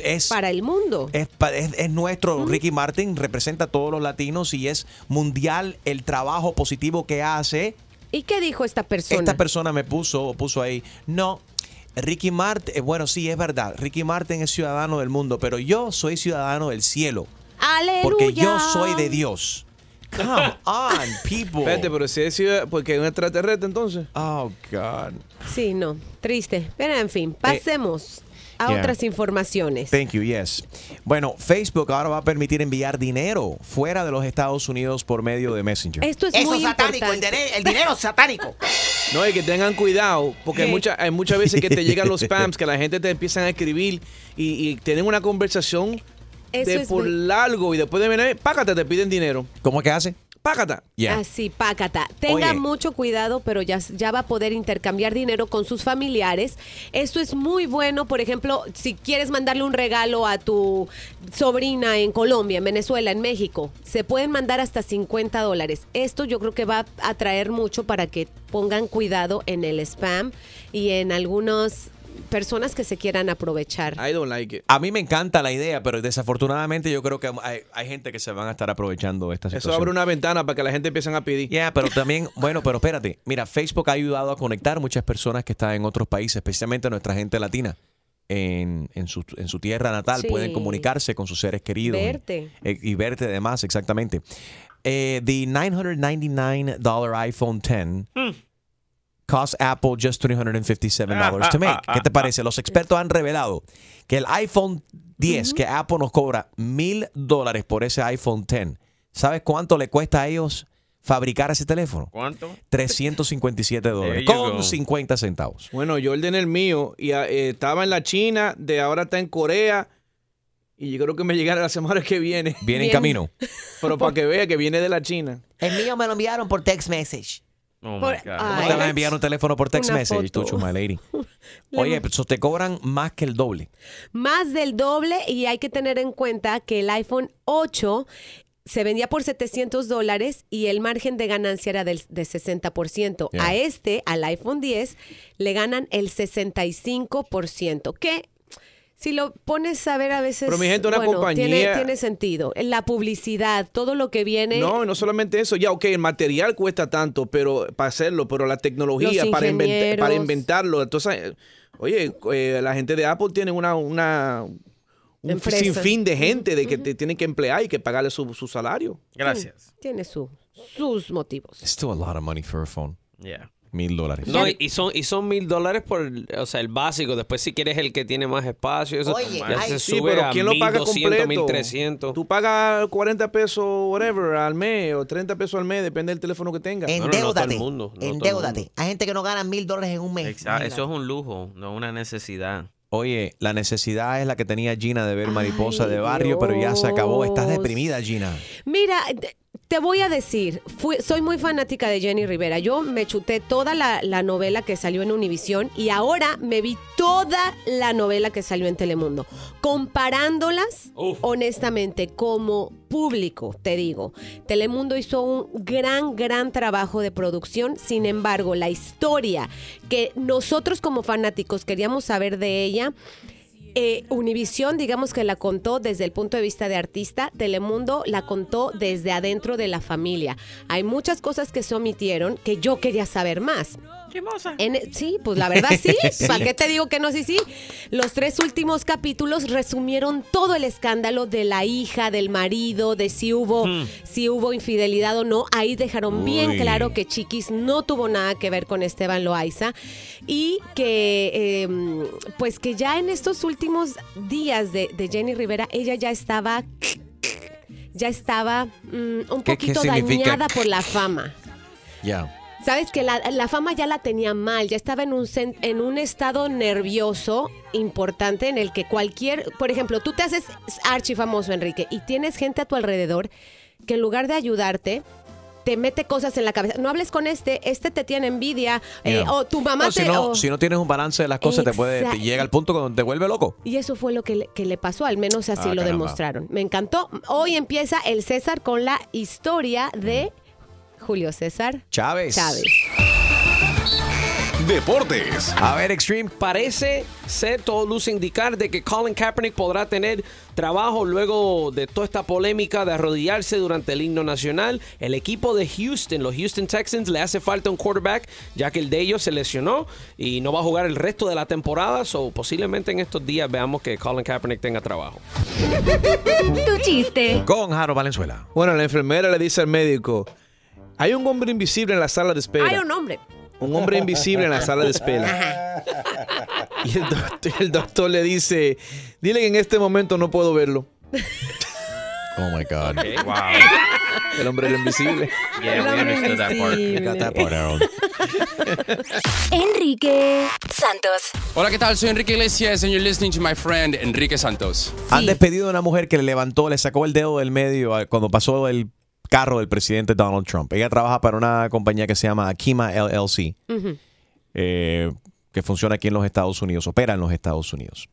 es para el mundo. es, es- es nuestro, Ricky Martin representa a todos los latinos y es mundial el trabajo positivo que hace. ¿Y qué dijo esta persona? Esta persona me puso, puso ahí, no, Ricky Martin, eh, bueno, sí, es verdad, Ricky Martin es ciudadano del mundo, pero yo soy ciudadano del cielo, Aleluya. porque yo soy de Dios. Come on, people. Espérate, pero si es porque es un extraterrestre entonces. Oh, God. Sí, no, triste. Pero en fin, pasemos a yeah. otras informaciones. Thank you, yes. Bueno, Facebook ahora va a permitir enviar dinero fuera de los Estados Unidos por medio de Messenger. Esto es Eso muy es satánico, el, importante. dine- el dinero es satánico. No, y que tengan cuidado, porque hay, mucha- hay muchas veces que te llegan los spams, que la gente te empiezan a escribir y, y tienen una conversación Eso de es por largo y después de venir, págate, te piden dinero. ¿Cómo que hace? Págata. Así, pácata. Tenga Oye. mucho cuidado, pero ya, ya va a poder intercambiar dinero con sus familiares. Esto es muy bueno, por ejemplo, si quieres mandarle un regalo a tu sobrina en Colombia, en Venezuela, en México, se pueden mandar hasta 50 dólares. Esto yo creo que va a atraer mucho para que pongan cuidado en el spam y en algunas personas que se quieran aprovechar. I don't like it. A mí me encanta la idea, pero desafortunadamente yo creo que hay, hay gente que se van a estar aprovechando esta Eso situación. abre una ventana para que la gente empiecen a pedir. Ya, pero también, bueno, pero espérate. Mira, Facebook ha ayudado a conectar muchas personas que están en otros países, especialmente nuestra gente latina. En, en su, en su tierra natal Sí. pueden comunicarse con sus seres queridos. Verte. Eh, y verte además, exactamente. Eh, the $999 iPhone X cost Apple just $357 to make. ¿Qué te parece? Los expertos han revelado que el iPhone 10 que Apple nos cobra mil dólares por ese iPhone X, ¿sabes cuánto le cuesta a ellos fabricar ese teléfono? ¿Cuánto? 357 dólares con go. 50 centavos. Bueno, yo ordené el mío y ah, eh, estaba en la China, de ahora está en Corea y yo creo que me llegará la semana que viene. Viene en camino. Pero para que vea que viene de la China. El mío me lo enviaron por text message. Oh Por- ¿Cómo Ay. te van a enviar un teléfono por text Una message, tú, lady? Oye, pues te cobran más que el doble. Más del doble y hay que tener en cuenta que el iPhone 8 se vendía por 700 dólares y el margen de ganancia era del, de 60%. Yeah. A este, al iPhone 10, le ganan el 65%, que si lo pones a ver a veces... Pero, mi gente, una bueno, compañía- Tiene, tiene sentido. La publicidad, todo lo que viene... No, no solamente eso. Ya, ok, el material cuesta tanto pero para hacerlo, pero la tecnología para, invent- ingenieros. para inventarlo. Entonces, oye, eh, la gente de Apple tiene una, una un Empresa. sinfín de gente de que te tienen que emplear y que pagarle su, su salario. Gracias. Tiene su, sus motivos. It's still a lot of money for a phone. Yeah. Mil dólares. No, y- son y son mil dólares por o sea el básico después si quieres el que tiene más espacio eso Oye, ya ay, se Sí, sube pero a ¿quién lo paga 1200, completo? 1300 Tú pagas 40 pesos, whatever, al mes o 30 pesos al mes, depende del teléfono que tengas. Endeudate. no todo el Endeudate. Hay gente que no gana mil dólares en un mes. Exacto. Eso es un lujo, no una necesidad. Oye, la necesidad es la que tenía Gina de ver mariposa de barrio, pero ya se acabó. Estás deprimida, Gina. Mira, te- voy a decir, fui- soy muy fanática de Jenny Rivera. Yo me chuté toda la, la novela que salió en Univisión y ahora me vi toda la novela que salió en Telemundo. Comparándolas, honestamente, como público, te digo, Telemundo hizo un gran, gran trabajo de producción. Sin embargo, la historia que nosotros como fanáticos queríamos saber de ella, eh, Univisión, digamos que la contó desde el punto de vista de artista, Telemundo la contó desde adentro de la familia. Hay muchas cosas que se omitieron que yo quería saber más. En- sí, pues la verdad sí. ¿Para qué te digo que no? Sí, sí. Los tres últimos capítulos resumieron todo el escándalo de la hija, del marido, de si hubo, si hubo infidelidad o no. Ahí dejaron bien claro que Chiquis no tuvo nada que ver con Esteban Loaiza y que eh, pues que ya en estos últimos días de, de Jenny Rivera ella ya estaba ya estaba mm, un ¿Qué- qué poquito dañada por la fama. Ya. Sabes que la, la fama ya la tenía mal, ya estaba en un, en un estado nervioso importante en el que cualquier, por ejemplo, tú te haces archi famoso, Enrique, y tienes gente a tu alrededor que en lugar de ayudarte, te mete cosas en la cabeza. No hables con este, este te tiene envidia, eh, o tu mamá No, si, te... no, si no tienes un balance de las cosas, te puede te llega al punto cuando te vuelve loco. Y eso fue lo que le, que le pasó, al menos así Ah, lo caramba. demostraron. Me encantó. Hoy empieza el César con la historia de Julio César Chávez. Chávez. Deportes. A ver, Extreme. Parece ser todo luce indicar de que Colin Kaepernick podrá tener trabajo luego de toda esta polémica de arrodillarse durante el himno nacional. El equipo de Houston, los Houston Texans, le hace falta un quarterback ya que el de ellos se lesionó y no va a jugar el resto de la temporada. So posiblemente en estos días veamos que Colin Kaepernick tenga trabajo. Tu chiste. Con Jaro Valenzuela. Bueno, la enfermera le dice al médico, hay un hombre invisible en la sala de espera. Hay un hombre. Un hombre invisible en la sala de espera. Y el doctor, el doctor le dice, dile que en este momento no puedo verlo. Oh my God. Wow. El hombre era invisible. Yeah, we understood that part. You got that part, Aaron. Enrique Santos. Hola, ¿qué tal? Soy Enrique Iglesias and you're listening to my friend Enrique Santos. Han despedido a una mujer que le levantó, le sacó el dedo del medio cuando pasó el carro del presidente Donald Trump. Ella trabaja para una compañía que se llama Akima LLC, eh, que funciona aquí en los Estados Unidos, opera en los Estados Unidos.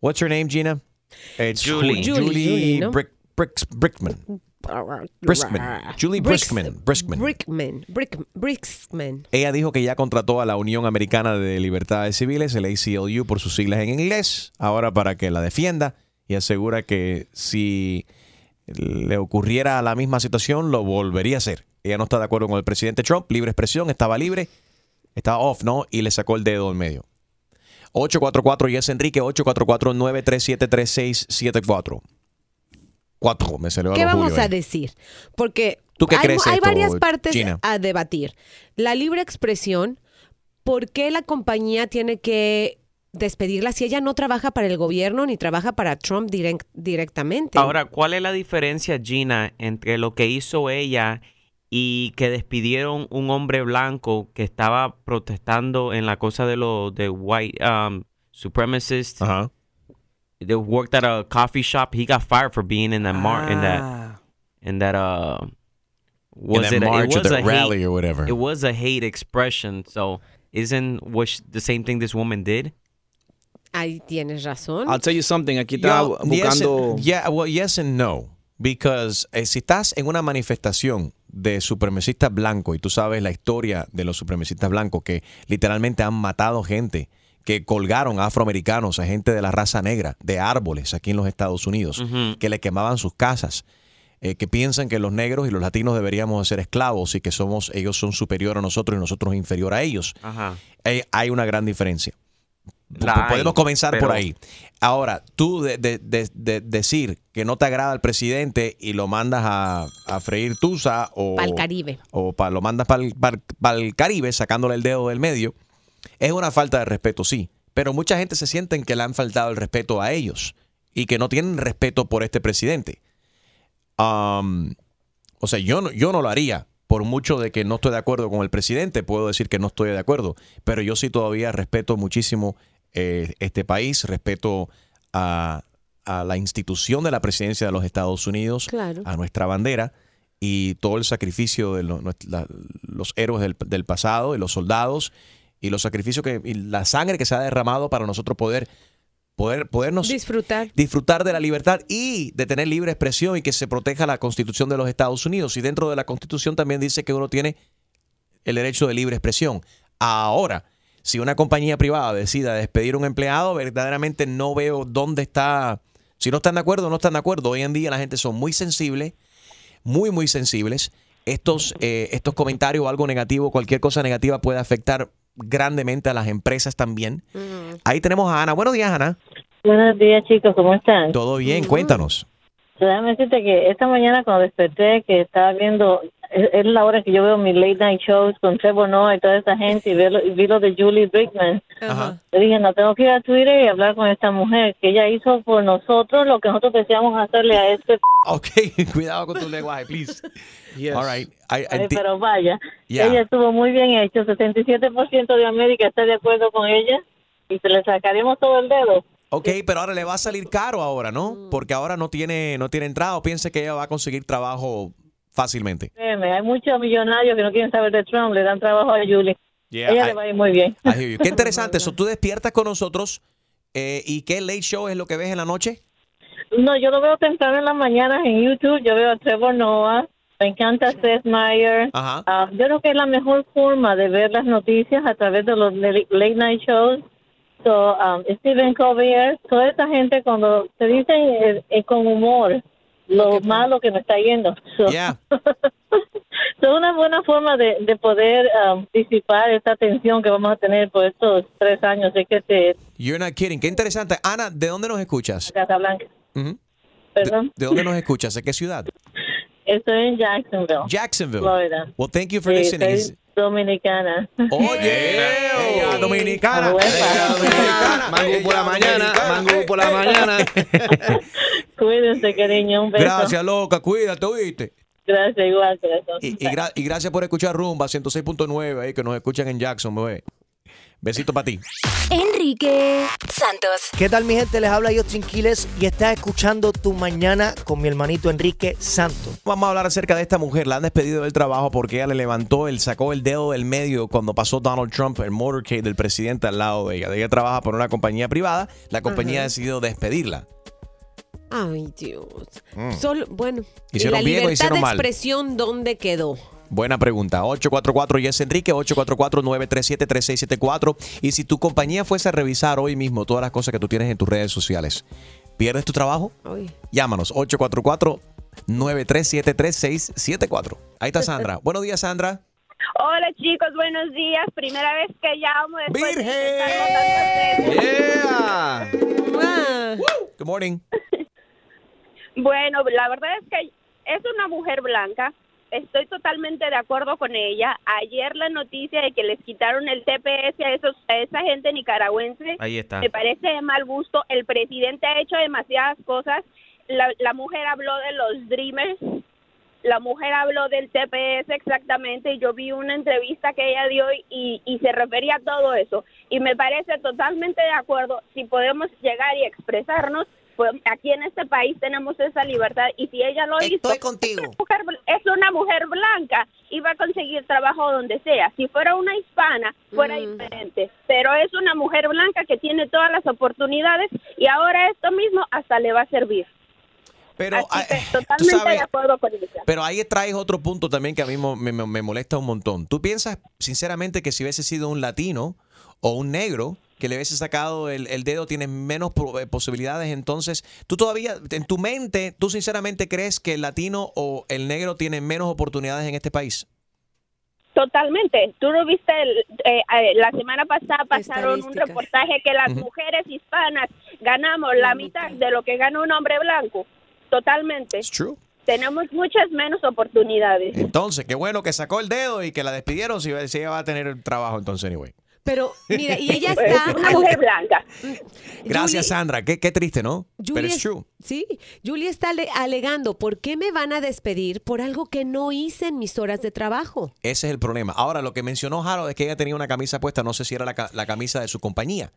What's her name, Gina? It's Julie. Julie, Julie, Julie, ¿no? Brick- Bricks- Brickman. Briskman. Julie Briskman. Briskman. Brickman. Brick, Brickman. Ella dijo que ya contrató a la Unión Americana de Libertades Civiles, el ACLU por sus siglas en inglés, ahora para que la defienda y asegura que si le ocurriera la misma situación, lo volvería a hacer. Ella no está de acuerdo con el presidente Trump, libre expresión, estaba libre, estaba off, ¿no? Y le sacó el dedo en medio. 844 y es Enrique 844-937-3674. 4, me salió ¿Qué vamos a decir? Porque ¿Tú qué hay, crees hay esto, varias partes Gina? a debatir. La libre expresión, ¿por qué la compañía tiene que despedirla si ella no trabaja para el gobierno ni trabaja para Trump direct- directamente? Ahora, ¿cuál es la diferencia, Gina, entre lo que hizo ella y que despidieron un hombre blanco que estaba protestando en la cosa de los de white um, supremacists? They worked at a coffee shop. He got fired for being in that mar in that in that uh was that it a- march it was that rally hate, or whatever. It was a hate expression. So isn't the same thing this woman did? Ahí tienes razón. I'll tell you something. Aquí está Yo- yes buscando. and- yeah, well, yes and no. Because eh, si estás en una manifestación de supremacistas blancos y tú sabes la historia de los supremacistas blancos que literalmente han matado gente, que colgaron a afroamericanos, a gente de la raza negra, de árboles aquí en los Estados Unidos, que le quemaban sus casas, eh, que piensan que los negros y los latinos deberíamos ser esclavos y que somos ellos son superior a nosotros y nosotros inferior a ellos. Eh, hay una gran diferencia. La P- hay, Podemos comenzar por ahí. Ahora, tú de, de- de- de- decir que no te agrada el presidente y lo mandas a, a freír tusa o, Pa'l Caribe. o pa- lo mandas para el Caribe sacándole el dedo del medio, es una falta de respeto, sí. Pero mucha gente se sienten que le han faltado el respeto a ellos y que no tienen respeto por este presidente. Um, o sea, yo no, yo no lo haría. Por mucho de que no estoy de acuerdo con el presidente, puedo decir que no estoy de acuerdo. Pero yo sí todavía respeto muchísimo eh, este país, respeto a, a la institución de la presidencia de los Estados Unidos, Claro. a nuestra bandera y todo el sacrificio de lo- nuestra- la- los héroes del, del pasado y los soldados y los sacrificios que y la sangre que se ha derramado para nosotros poder poder podernos disfrutar disfrutar de la libertad y de tener libre expresión y que se proteja la Constitución de los Estados Unidos y dentro de la Constitución también dice que uno tiene el derecho de libre expresión. Ahora, si una compañía privada decida despedir a un empleado, verdaderamente no veo dónde está. Si no están de acuerdo, no están de acuerdo. Hoy en día la gente son muy sensibles, muy, muy sensibles. Estos, eh, estos comentarios o algo negativo, cualquier cosa negativa puede afectar grandemente a las empresas también. Ahí tenemos a Ana. Buenos días, Ana. Buenos días, chicos, ¿cómo están? Todo bien, cuéntanos. Déjame decirte que esta mañana cuando desperté, que estaba viendo, es, es la hora que yo veo mis late night shows con Trevor Noah y toda esa gente y, veo lo- y vi lo de Julie Brickman. Yo dije, no, tengo que ir a Twitter y hablar con esta mujer, que ella hizo por nosotros lo que nosotros deseamos hacerle a este... Ok, cuidado con tu lenguaje, please. All right. I- I Ay, pero vaya, Yeah. ella estuvo muy bien hecho, 67% de América está de acuerdo con ella y se le sacaremos todo el dedo. Ok, pero ahora le va a salir caro ahora, ¿no? Porque ahora no tiene, no tiene entrada o piensa que ella va a conseguir trabajo fácilmente. Hay muchos millonarios que no quieren saber de Trump, le dan trabajo a Julie. Yeah, ella I- le va a ir muy bien. I. Qué interesante eso. Tú despiertas con nosotros eh, y qué late show es lo que ves en la noche. No, yo lo veo temprano en las mañanas en YouTube. Yo veo a Trevor Noah. Me encanta Seth Meyer. Ah, yo creo que es la mejor forma de ver las noticias a través de los late night shows. So, um, Stephen Colbert, toda esa gente cuando te dicen eh, eh, con humor lo malo que me está yendo. So, es una buena forma de, de poder um, disipar esta tensión que vamos a tener por estos tres años de que te You're not kidding. Qué interesante. Ana, ¿de dónde nos escuchas? Casa Blanca. Ujú. Perdón. ¿De dónde nos escuchas? ¿De qué ciudad? Estoy en Jacksonville. Jacksonville. Florida. Well, thank you for Sí, listening. estoy- Dominicana. Oye, ella dominicana. Ella dominicana. Mango por la mañana, mango por la mañana. Cuídense, cariño. Un beso. Gracias, loca. Cuídate, ¿oíste? Gracias, igual, corazón. Y, y gra- y gracias por escuchar Rumba 106.9 ahí que nos escuchan en Jackson, bebé. Besito para ti. Enrique Santos. ¿Qué tal mi gente? Les habla Justin Quiles y estás escuchando Tu Mañana con mi hermanito Enrique Santos. Vamos a hablar acerca de esta mujer. La han despedido del trabajo porque ella le levantó, el sacó el dedo del medio cuando pasó Donald Trump, el motorcade del presidente al lado de ella. Ella trabaja por una compañía privada. La compañía Ajá. ha decidido despedirla. Ay, Dios. Mm. Solo, bueno, ¿y ¿Hicieron la bien o hicieron de mal? expresión dónde quedó? Buena pregunta. 844 Yes Enrique, 844-937-3674. Y si tu compañía fuese a revisar hoy mismo todas las cosas que tú tienes en tus redes sociales, ¿pierdes tu trabajo? Ay. Llámanos 844-937-3674. Ahí está Sandra. Buenos días, Sandra. Hola chicos, buenos días. Primera vez que llamo después de ¡Virgen! tantas veces. Good morning. Bueno, la verdad es que es una mujer blanca. Estoy totalmente de acuerdo con ella. Ayer la noticia de que les quitaron el TPS a, esos, a esa gente nicaragüense Ahí está. me parece de mal gusto. El presidente ha hecho demasiadas cosas. La, la mujer habló de los Dreamers. La mujer habló del TPS exactamente. Yo vi una entrevista que ella dio y, y se refería a todo eso. Y me parece totalmente de acuerdo. Si podemos llegar y expresarnos, pues aquí en este país tenemos esa libertad. Y si ella lo hizo, Estoy contigo. mujer bl- es una mujer blanca y va a conseguir trabajo donde sea. Si fuera una hispana, fuera diferente. Pero es una mujer blanca que tiene todas las oportunidades y ahora esto mismo hasta le va a servir. Pero, Así que ah, tú totalmente sabes- de acuerdo con ella. Pero ahí traes otro punto también que a mí me, me- me molesta un montón. ¿Tú piensas sinceramente que si hubiese sido un latino o un negro que le hubiese sacado el, el dedo tiene menos eh, posibilidades? Entonces, tú todavía, en tu mente, ¿tú sinceramente crees que el latino o el negro tienen menos oportunidades en este país? Totalmente. Tú lo viste el- eh, eh, la semana pasada pasaron un reportaje que las mujeres hispanas ganamos la mitad de lo que gana un hombre blanco. Totalmente. true. Tenemos muchas menos oportunidades. Entonces, qué bueno que sacó el dedo y que la despidieron si, si ella va a tener el trabajo entonces, anyway. Pero, mira, y ella Es está... una mujer blanca. Gracias, Sandra. Qué, qué triste, ¿no? Pero Julie, es true. sí, Julie está ale- alegando, ¿por qué me van a despedir por algo que no hice en mis horas de trabajo? Ese es el problema. Ahora, lo que mencionó Harold es que ella tenía una camisa puesta, no sé si era la, la camisa de su compañía.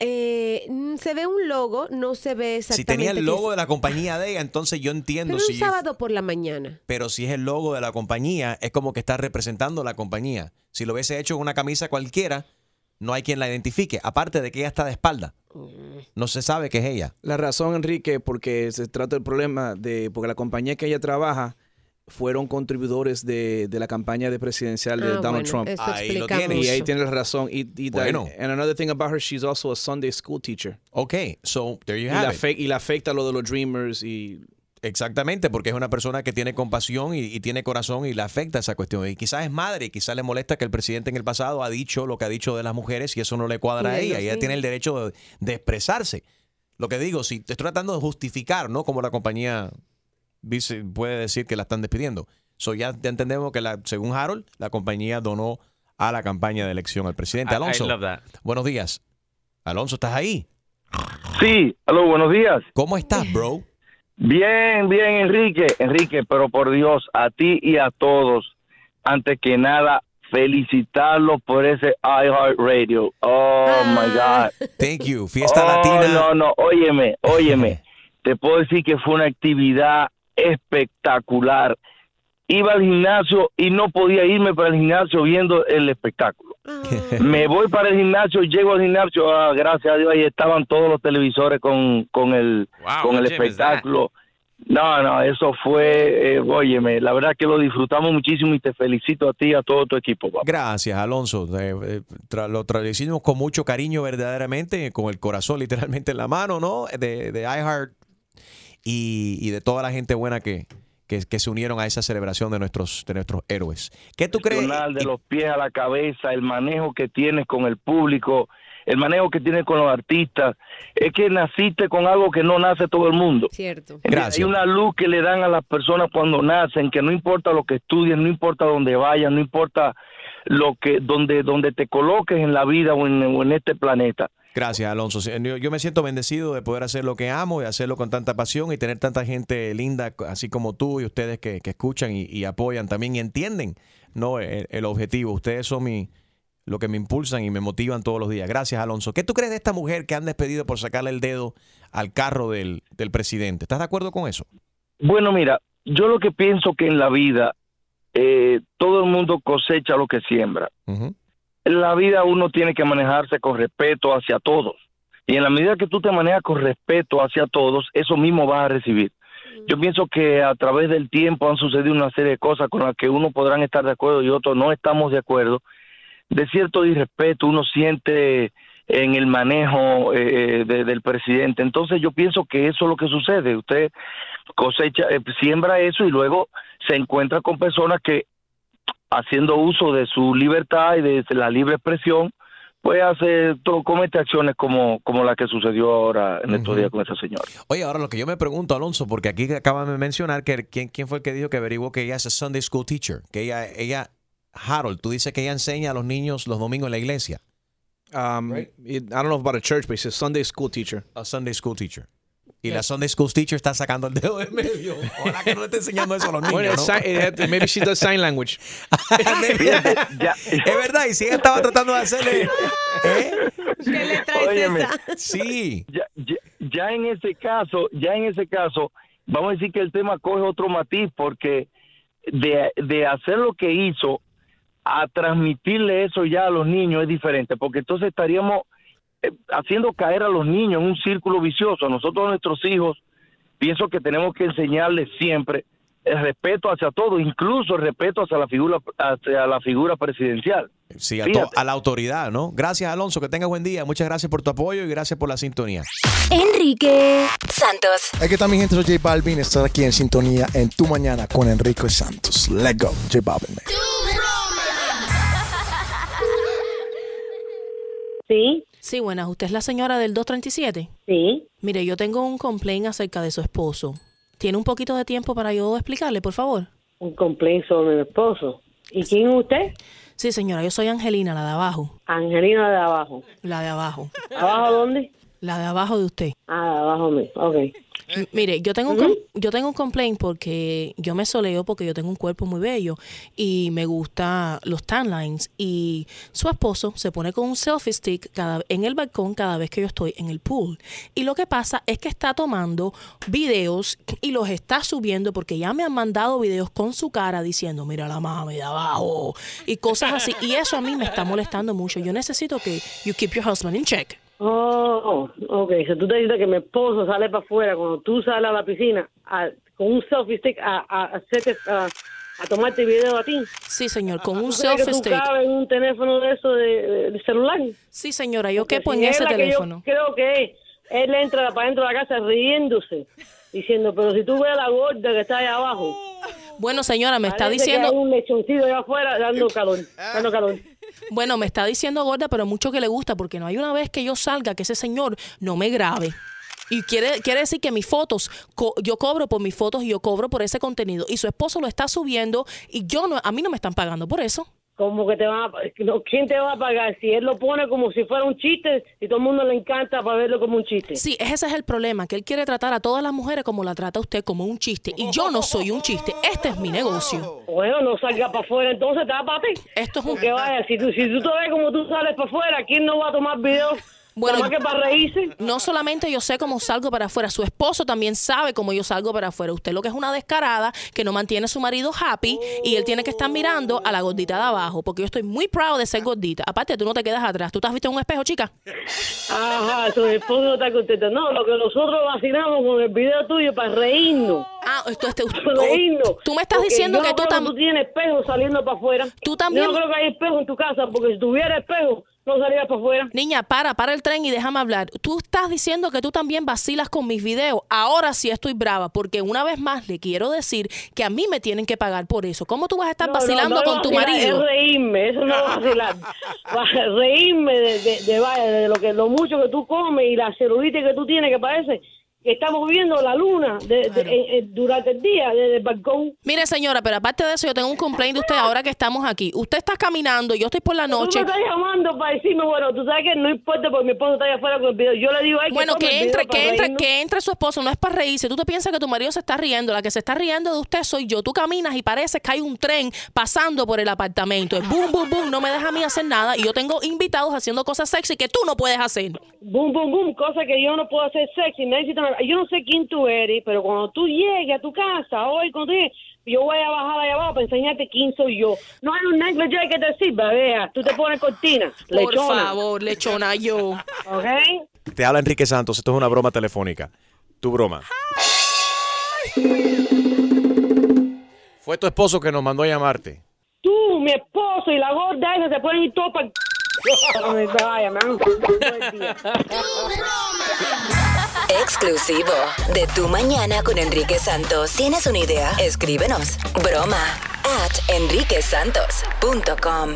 Eh, mm, se ve un logo, no se ve exactamente. Si tenía el logo es. de la compañía de ella, entonces yo entiendo Pero un si sábado por la mañana. pero si es el logo de la compañía, es como que está representando la compañía. Si lo hubiese hecho en una camisa cualquiera, no hay quien la identifique, aparte de que ella está de espalda. No se sabe que es ella. La razón, Enrique, porque se trata del problema de, porque la compañía que ella trabaja fueron contribuidores de, de la campaña de presidencial de Ah, Donald bueno, Trump. eso Ahí lo tienes. Y ahí tienes razón. Y, y Bueno. and another thing about her, she's also a Sunday school teacher. Ok, so there you Y have la, it. y la afecta lo de los Dreamers y Exactamente, porque es una persona que tiene compasión y, y tiene corazón y le afecta esa cuestión. Y quizás es madre, y quizás le molesta que el presidente en el pasado ha dicho lo que ha dicho de las mujeres y eso no le cuadra a ella. Ella tiene el derecho de, de expresarse. Lo que digo, si te estoy tratando de justificar, ¿no? Como la compañía dice, puede decir que la están despidiendo. So ya entendemos que la, según Harold, la compañía donó a la campaña de elección al presidente. I- I Alonso, love that. buenos días. Alonso, ¿estás ahí? Sí, aló, buenos días. ¿Cómo estás, bro? Bien, bien, Enrique. Enrique, pero por Dios, a ti y a todos, antes que nada, felicitarlos por ese iHeartRadio. Oh, my God. Thank you. Fiesta Oh, Latina. No, no, óyeme, óyeme. Te puedo decir que fue una actividad espectacular. Iba al gimnasio y no podía irme para el gimnasio viendo el espectáculo. Me voy para el gimnasio, llego al gimnasio, ah, gracias a Dios, ahí estaban todos los televisores con, con el, Wow, con el espectáculo. No, no, eso fue, eh, óyeme, la verdad que lo disfrutamos muchísimo y te felicito a ti y a todo tu equipo, papá. Gracias, Alonso. Eh, eh, tra- lo tra- hicimos con mucho cariño, verdaderamente, con el corazón literalmente en la mano, ¿no? De, de iHeart y, y de toda la gente buena que, que, que se unieron a esa celebración de nuestros, de nuestros héroes. ¿Qué tú crees? de los pies a la cabeza, el manejo que tienes con el público, el manejo que tienes con los artistas. Es que naciste con algo que no nace todo el mundo. Cierto. Hay una luz que le dan a las personas cuando nacen, que no importa lo que estudien, no importa dónde vayan, no importa lo que donde donde te coloques en la vida o en, o en este planeta. Gracias, Alonso. Yo, me siento bendecido de poder hacer lo que amo y hacerlo con tanta pasión y tener tanta gente linda, así como tú y ustedes que, que escuchan y, y apoyan también y entienden no el, el objetivo. Ustedes son mi, lo que me impulsan y me motivan todos los días. Gracias, Alonso. ¿Qué tú crees de esta mujer que han despedido por sacarle el dedo al carro del, del presidente? ¿Estás de acuerdo con eso? Bueno, mira, yo lo que pienso que en la vida eh, todo el mundo cosecha lo que siembra. En la vida uno tiene que manejarse con respeto hacia todos. Y en la medida que tú te manejas con respeto hacia todos, eso mismo vas a recibir. Yo pienso que a través del tiempo han sucedido una serie de cosas con las que uno podrán estar de acuerdo y otros no estamos de acuerdo. De cierto disrespeto uno siente en el manejo eh, de- del presidente. Entonces yo pienso que eso es lo que sucede. Usted cosecha, eh, siembra eso y luego se encuentra con personas que haciendo uso de su libertad y de la libre expresión, pues hace, comete acciones como, como la que sucedió ahora en estos días con esa señora. Oye, ahora lo que yo me pregunto, Alonso, porque aquí acaban de mencionar que quién, quién fue el que dijo que averiguó que ella es a Sunday School Teacher, que ella, ella, Harold, tú dices que ella enseña a los niños los domingos en la iglesia. Um, I don't know about a church, but it's a Sunday school teacher. A Sunday school teacher. Y la Sunday School Teacher está sacando el dedo de medio. Ojalá que no le esté enseñando eso a los niños. Bueno, ¿no? it's sign- it had- maybe she does sign language. es verdad, y si ella estaba tratando de hacerle. ¿Qué le traes Óyeme, esa? Sí. Ya, ya, ya en ese caso, ya en ese caso, vamos a decir que el tema coge otro matiz porque de, de hacer lo que hizo a transmitirle eso ya a los niños es diferente, porque entonces estaríamos eh, haciendo caer a los niños en un círculo vicioso. Nosotros a nuestros hijos pienso que tenemos que enseñarles siempre el respeto hacia todo, incluso el respeto hacia la figura hacia la figura presidencial. Sí, a, to- a la autoridad, ¿no? Gracias, Alonso. Que tengas buen día. Muchas gracias por tu apoyo y gracias por la sintonía. Enrique Santos. Aquí está mi gente, J Balvin. Estás aquí en sintonía en Tu Mañana con Enrique Santos. Let's go, J Balvin. man. Sí. Sí, buenas. ¿Usted es la señora del 237? Sí. Mire, yo tengo un complaint acerca de su esposo. ¿Tiene un poquito de tiempo para yo explicarle, por favor? Un complaint sobre mi esposo. ¿Y quién es usted? Sí, señora, yo soy Angelina, la de abajo. Angelina de abajo. La de abajo. ¿Abajo dónde? La de abajo de usted. Ah, de abajo mío. Ok. M- Mire, yo tengo, un yo tengo un complaint porque yo me soleo porque yo tengo un cuerpo muy bello y me gusta los tan lines y su esposo se pone con un selfie stick cada, en el balcón cada vez que yo estoy en el pool. Y lo que pasa es que está tomando videos y los está subiendo porque ya me han mandado videos con su cara diciendo, mira la mami de abajo y cosas así. Y eso a mí me está molestando mucho. Yo necesito que you keep your husband in check. Oh, ok. Si tú te dices que mi esposo sale para afuera cuando tú sales a la piscina a- con un selfie stick a, a, a hacerte, a, a tomarte video a ti. Sí, señor, con un ¿Tú crees que selfie tú stick. cabes en un teléfono de eso de, celular? Sí, señora, yo quepo si en es ese la que yo teléfono. creo que él entra para dentro de la casa riéndose, diciendo, pero si tú ves a la gorda que está ahí abajo. Bueno, señora, me está parece que diciendo... hay un lechoncito allá afuera dando calor, dando calor. Bueno, me está diciendo gorda, pero mucho que le gusta, porque no hay una vez que yo salga que ese señor no me grabe. Y quiere, quiere decir que mis fotos, co- yo cobro por mis fotos y yo cobro por ese contenido. Y su esposo lo está subiendo y yo no, a mí no me están pagando por eso. Como que te van a, no, ¿quién te va a pagar? Si él lo pone como si fuera un chiste y todo el mundo le encanta para verlo como un chiste. Sí, ese es el problema, que él quiere tratar a todas las mujeres como la trata usted, como un chiste. Y yo no soy un chiste, este es mi negocio. Bueno, no salga para afuera, entonces tápate. Esto es un... Porque vaya, si tú, si tú te ves como tú sales para afuera, ¿quién no va a tomar videos? Bueno, que para reírse. No solamente yo sé cómo salgo para afuera, su esposo también sabe cómo yo salgo para afuera. Usted lo que es una descarada que no mantiene a su marido happy y él tiene que estar mirando a la gordita de abajo, porque yo estoy muy proud de ser gordita. Aparte, tú no te quedas atrás. ¿Tú te has visto en un espejo, chica? Ajá, tu esposo no está contento. No, lo que nosotros vacilamos con el video tuyo para reírnos. Ah, esto, este, reírnos. tú me estás Porque diciendo yo que tú creo tam- tú tienes espejo saliendo para afuera. Tú también- Yo no creo que hay espejo en tu casa, porque si tuviera espejo, no salías para afuera. Niña, para, para el tren y déjame hablar. Tú estás diciendo que tú también vacilas con mis videos. Ahora sí estoy brava, porque una vez más le quiero decir que a mí me tienen que pagar por eso. ¿Cómo tú vas a estar No, vacilando no con tu vacilar, marido? Es reírme, eso no es vacilar. Va- reírme de, de, de, vaya, de lo que lo mucho que tú comes y la celulitis que tú tienes, que parece estamos viendo la luna de- de- eh, eh, durante el día desde el balcón. Mire, señora, pero aparte de eso, yo tengo un complaint de usted ahora que estamos aquí. Usted está caminando, yo estoy por la noche. Tú me estás llamando para decirme, bueno, tú sabes que no importa porque mi esposo está allá afuera con el video. Yo le digo, ay, Bueno, que video entre, que entre, reírnos. que entre su esposo, no es para reírse. Tú te piensas que tu marido se está riendo. La que se está riendo de usted soy yo. Tú caminas y parece que hay un tren pasando por el apartamento. Es boom, boom, boom. No me deja a mí hacer nada. Y yo tengo invitados haciendo cosas sexy que tú no puedes hacer. Boom, boom, boom, cosa que yo no puedo hacer sexy. Necesito, yo no sé quién tú eres, pero cuando tú llegues a tu casa hoy, cuando tú llegues, yo voy a bajar allá abajo para enseñarte quién soy yo. No hay un negligee que te sirva, vea. Tú te pones cortina, Por lechona. favor, lechona, yo. ¿Ok? Te habla Enrique Santos, esto es una broma telefónica. Tu broma. Fue tu esposo que nos mandó a llamarte. Tú, mi esposo y la gorda esa se pueden ir todos para... Vaya, me han- Exclusivo de Tu Mañana con Enrique Santos. ¿Tienes una idea? Escríbenos. Broma at enriquesantos.com.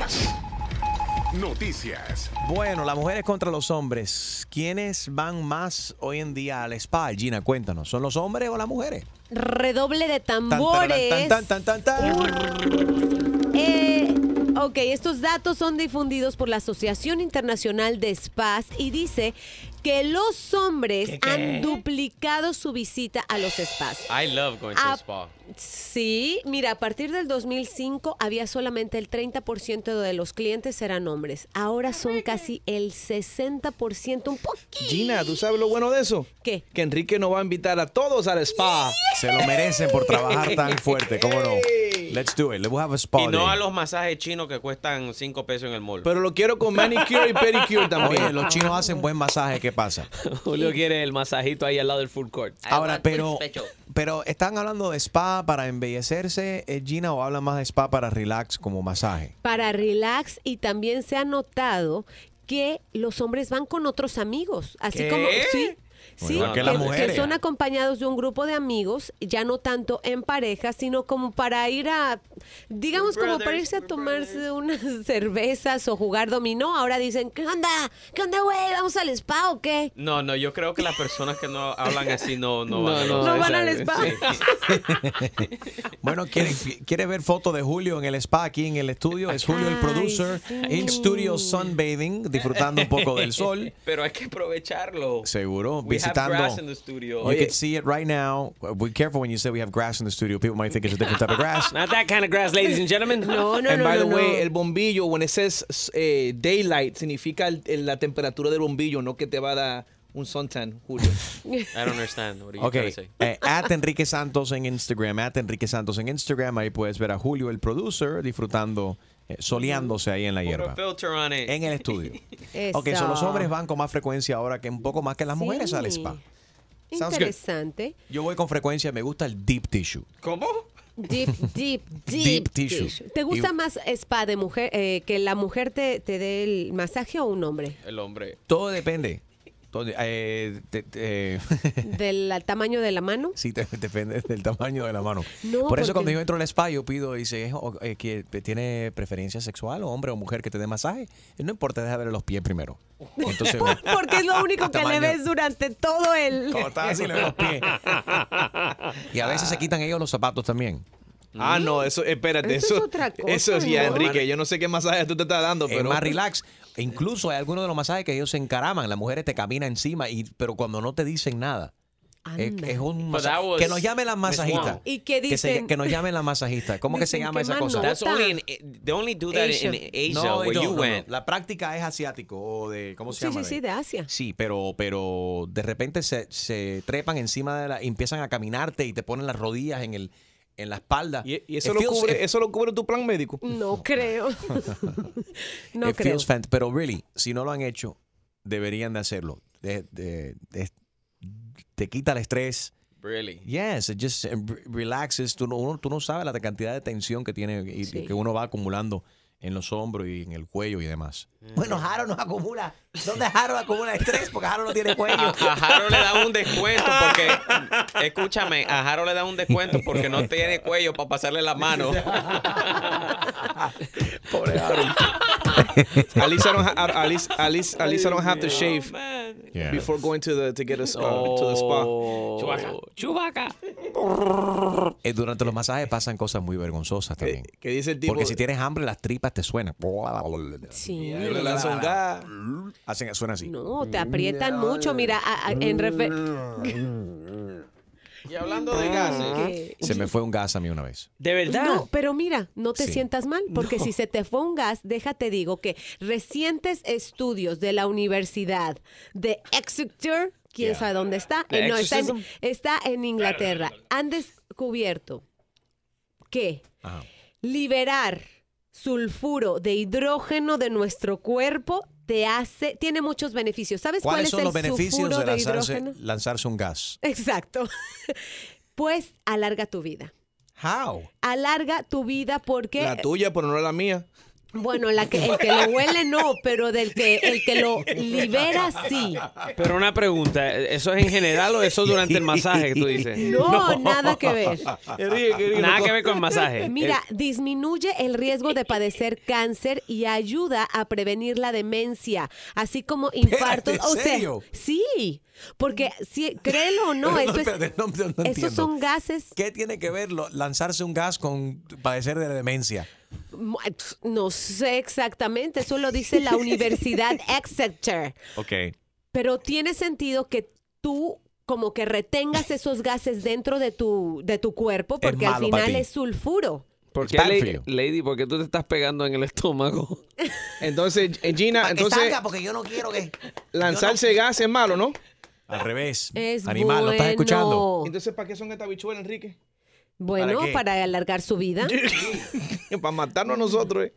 Noticias. Bueno, las mujeres contra los hombres. ¿Quiénes van más hoy en día al spa? Gina, cuéntanos. ¿Son los hombres o las mujeres? Redoble de Tan, tambores. tan, tan, tan, tan. Eh, ok, estos datos son difundidos por la Asociación Internacional de Spas y dice que los hombres ¿Qué, qué? han duplicado su visita a los spas. I love going to a spa. Sí, mira, a partir del 2005 había solamente el 30% de los clientes eran hombres. Ahora son casi el 60%, un poquito. Gina, ¿tú sabes lo bueno de eso? ¿Qué? Que Enrique nos va a invitar a todos al spa. Se lo merecen por trabajar tan fuerte, ¿cómo no? Let's do it. Let's have a spa Y no day. a los masajes chinos que cuestan 5 pesos en el mall. Pero lo quiero con manicure y pedicure también. Oye, los chinos hacen buen masaje, ¿qué pasa? Julio quiere el masajito ahí al lado del food court. Ahora, pero, pero ¿están hablando de spa para embellecerse, eh, Gina, o hablan más de spa para relax como masaje? Para relax y también se ha notado que los hombres van con otros amigos, así ¿Qué? como sí. Sí, que son acompañados de un grupo de amigos, ya no tanto en pareja, sino como para ir a, digamos, como para irse a tomarse unas cervezas o jugar dominó. Ahora dicen, ¿qué onda? ¿Qué onda, güey? ¿Vamos al spa o qué? No, no, yo creo que las personas que no hablan así no, no, No, van, a no, los- No van al Sí. spa. Bueno, ¿quiere, quiere ver fotos de Julio en el spa aquí en el estudio? Es Julio el producer, sí. in studio sunbathing, disfrutando un poco del sol. Pero hay que aprovecharlo. Seguro, We visitando. grass in the studio. You can see it right now. Be careful when you say we have grass in the studio. People might think it's a different type of grass. Not that kind of grass, ladies and gentlemen. No, no, And no, by no, the way, no. el bombillo, when it says eh, daylight, significa el- el- la temperatura del bombillo, no que te va a dar un suntan, Julio. I don't understand. What are you Ok, trying to say? eh, at Enrique Santos en Instagram, at Enrique Santos en Instagram, ahí puedes ver a Julio, el producer, disfrutando, soleándose ahí en la hierba. filter on it. En el estudio. Eso. Ok, so los hombres van con más frecuencia ahora que un poco más que las mujeres al spa. Interesante. Yo voy con frecuencia, me gusta el deep tissue. ¿Cómo? Deep, deep, deep, Deep tissue. ¿Te gusta Y- más spa de mujer, eh, que la mujer te, te dé el masaje o un hombre? El hombre. Todo depende. Eh, te- te- ¿Del tamaño de la mano? sí, te- depende del tamaño de la mano. No, Por eso porque- cuando yo entro al spa, yo pido, dice, o- eh, que tiene preferencia sexual, o hombre o mujer que te dé masaje. Y no importa, deja ver los pies primero. Entonces, Porque es lo único que le ves durante todo el... como está así, le los pies. Y a veces se quitan ellos los zapatos también. Ah, no, eso, espérate, Eso es eso, otra cosa, eso es ya, ¿no? Enrique. Yo no sé qué masaje tú te estás dando, Es pero más relax. E incluso hay algunos de los masajes que ellos se encaraman. Las mujeres te caminan encima, y, pero cuando no te dicen nada. Es, un was que nos llamen las masajistas. Y que Que, se- dicen... que nos llamen las masajistas. ¿Cómo que se llama que esa cosa? That's only in, they only do that Asia. in Asia No, where no, you no, no. went. La práctica es asiático o de ¿cómo se Sí, llama? sí, sí, De- de Asia. Sí, pero pero de repente se, se trepan encima de la y empiezan a caminarte y te ponen las rodillas en el en la espalda. y, y eso It lo feels- cubre, it- eso lo cubre tu plan médico. No creo. no it creo. feels fant- pero really, si no lo han hecho, deberían de hacerlo. De- de- de- te quita el estrés. Really. Yes, it just re- relaxes. Tú no, uno- tú no sabes la cantidad de tensión que tiene y Sí. que uno va acumulando en los hombros y en el cuello y demás. Bueno, Harold nos acumula. ¿Dónde Harold acumula estrés? Porque Harold no tiene cuello. A, a Harold le dan un descuento porque, escúchame, a Harold le dan un descuento porque no tiene cuello para pasarle la mano. Pobre Harold. at least I don't, ha- at least, at least, at least I don't have to shave. Yeah. before going to the to get a spa, to the spa. Chubaca. Eh, durante los masajes pasan cosas muy vergonzosas también. Que dice el tipo. Porque si tienes hambre, las tripas te suenan. Sí. Le lanza un gas. Hacen, suena así. No, te aprietan mucho. Mira, a- a- en refer- Y hablando de gases. Se me fue un gas a mí una vez. ¿De verdad? No, pero mira, no te Sí. sientas mal, porque si se te fue un gas, déjate digo que recientes estudios de la Universidad de Exeter, quién sabe dónde está, Eh, no, está en, Exorcism. está en Inglaterra, han descubierto que liberar sulfuro de hidrógeno de nuestro cuerpo te hace, tiene muchos beneficios. ¿Sabes cuál ¿Cuáles es son el los beneficios de de lanzarse, hidrógeno? lanzarse un gas? Exacto. Pues alarga tu vida. How? Alarga tu vida porque La tuya, pero no la mía. Bueno, la que, el que lo huele no, pero del que el que lo libera sí. Pero una pregunta, ¿eso es en general o eso durante el masaje que tú dices? No, nada que ver. Nada que ver con el masaje. Mira, disminuye el riesgo de padecer cáncer y ayuda a prevenir la demencia, así como infartos. ¿en O sea, serio? sí, porque si créelo o no, eso es- espérate, no, no, no esos son gases. ¿Qué tiene que ver lo- lanzarse un gas con padecer de demencia? No sé exactamente, eso lo dice la Universidad Exeter. Ok. Pero tiene sentido que tú como que retengas esos gases dentro de tu, de tu cuerpo porque al final es sulfuro. ¿Por qué, Lady, you. Lady, ¿por qué tú te estás pegando en el estómago? Entonces, Gina, entonces salga, porque yo no quiero que. lanzarse gas es malo, ¿no? Al revés. Es Animal, ¿lo estás bueno. escuchando? Entonces, ¿para qué son estas bichuelas, Enrique? Bueno, ¿Para qué? para, alargar su vida. Para matarnos a nosotros, ¿eh?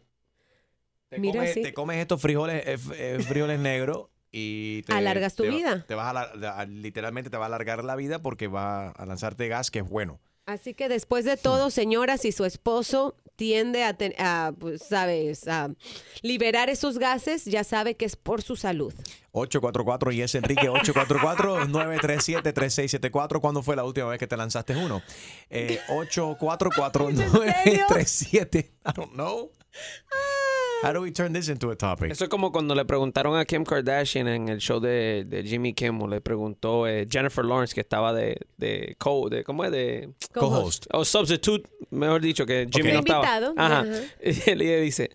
Te, Mira, comes, sí. te comes estos frijoles, eh, eh, frijoles negros y te, Alargas tu te- vida. Te vas a, literalmente te va a alargar la vida porque va a lanzarte gas que es bueno. Así que después de todo, señora, si su esposo tiende a, ten- a, pues, sabes, a liberar esos gases, ya sabe que es por su salud. 844 y es Enrique 844-937-3674. ¿Cuándo fue la última vez que te lanzaste uno? Eh, 844-937. I don't know. How do we turn this into a topic? Eso es como cuando le preguntaron a Kim Kardashian en el show de, de Jimmy Kimmel. Le preguntó eh, Jennifer Lawrence, que estaba de, de, co, de ¿cómo es? De Co-host. O substitute, mejor dicho, que Jimmy Ok. no estaba. Ajá. Y él le dice,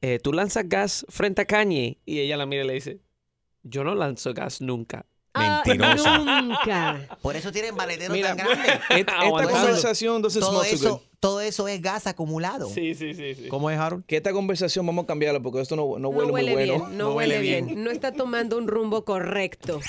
eh, ¿tú lanzas gas frente a Kanye? Y ella la mira y le dice, yo no lanzo gas nunca. Ah, Mentirosa. nunca. Por eso tienen valeteros Mira, tan grandes. Esta, conversación doesn't Todo eso, todo eso es gas acumulado. Sí, sí, sí. sí. ¿Cómo es, Harold? Que esta conversación vamos a cambiarla porque esto no, no No huele, muy bueno. bien, no, huele bien. No está tomando un rumbo correcto.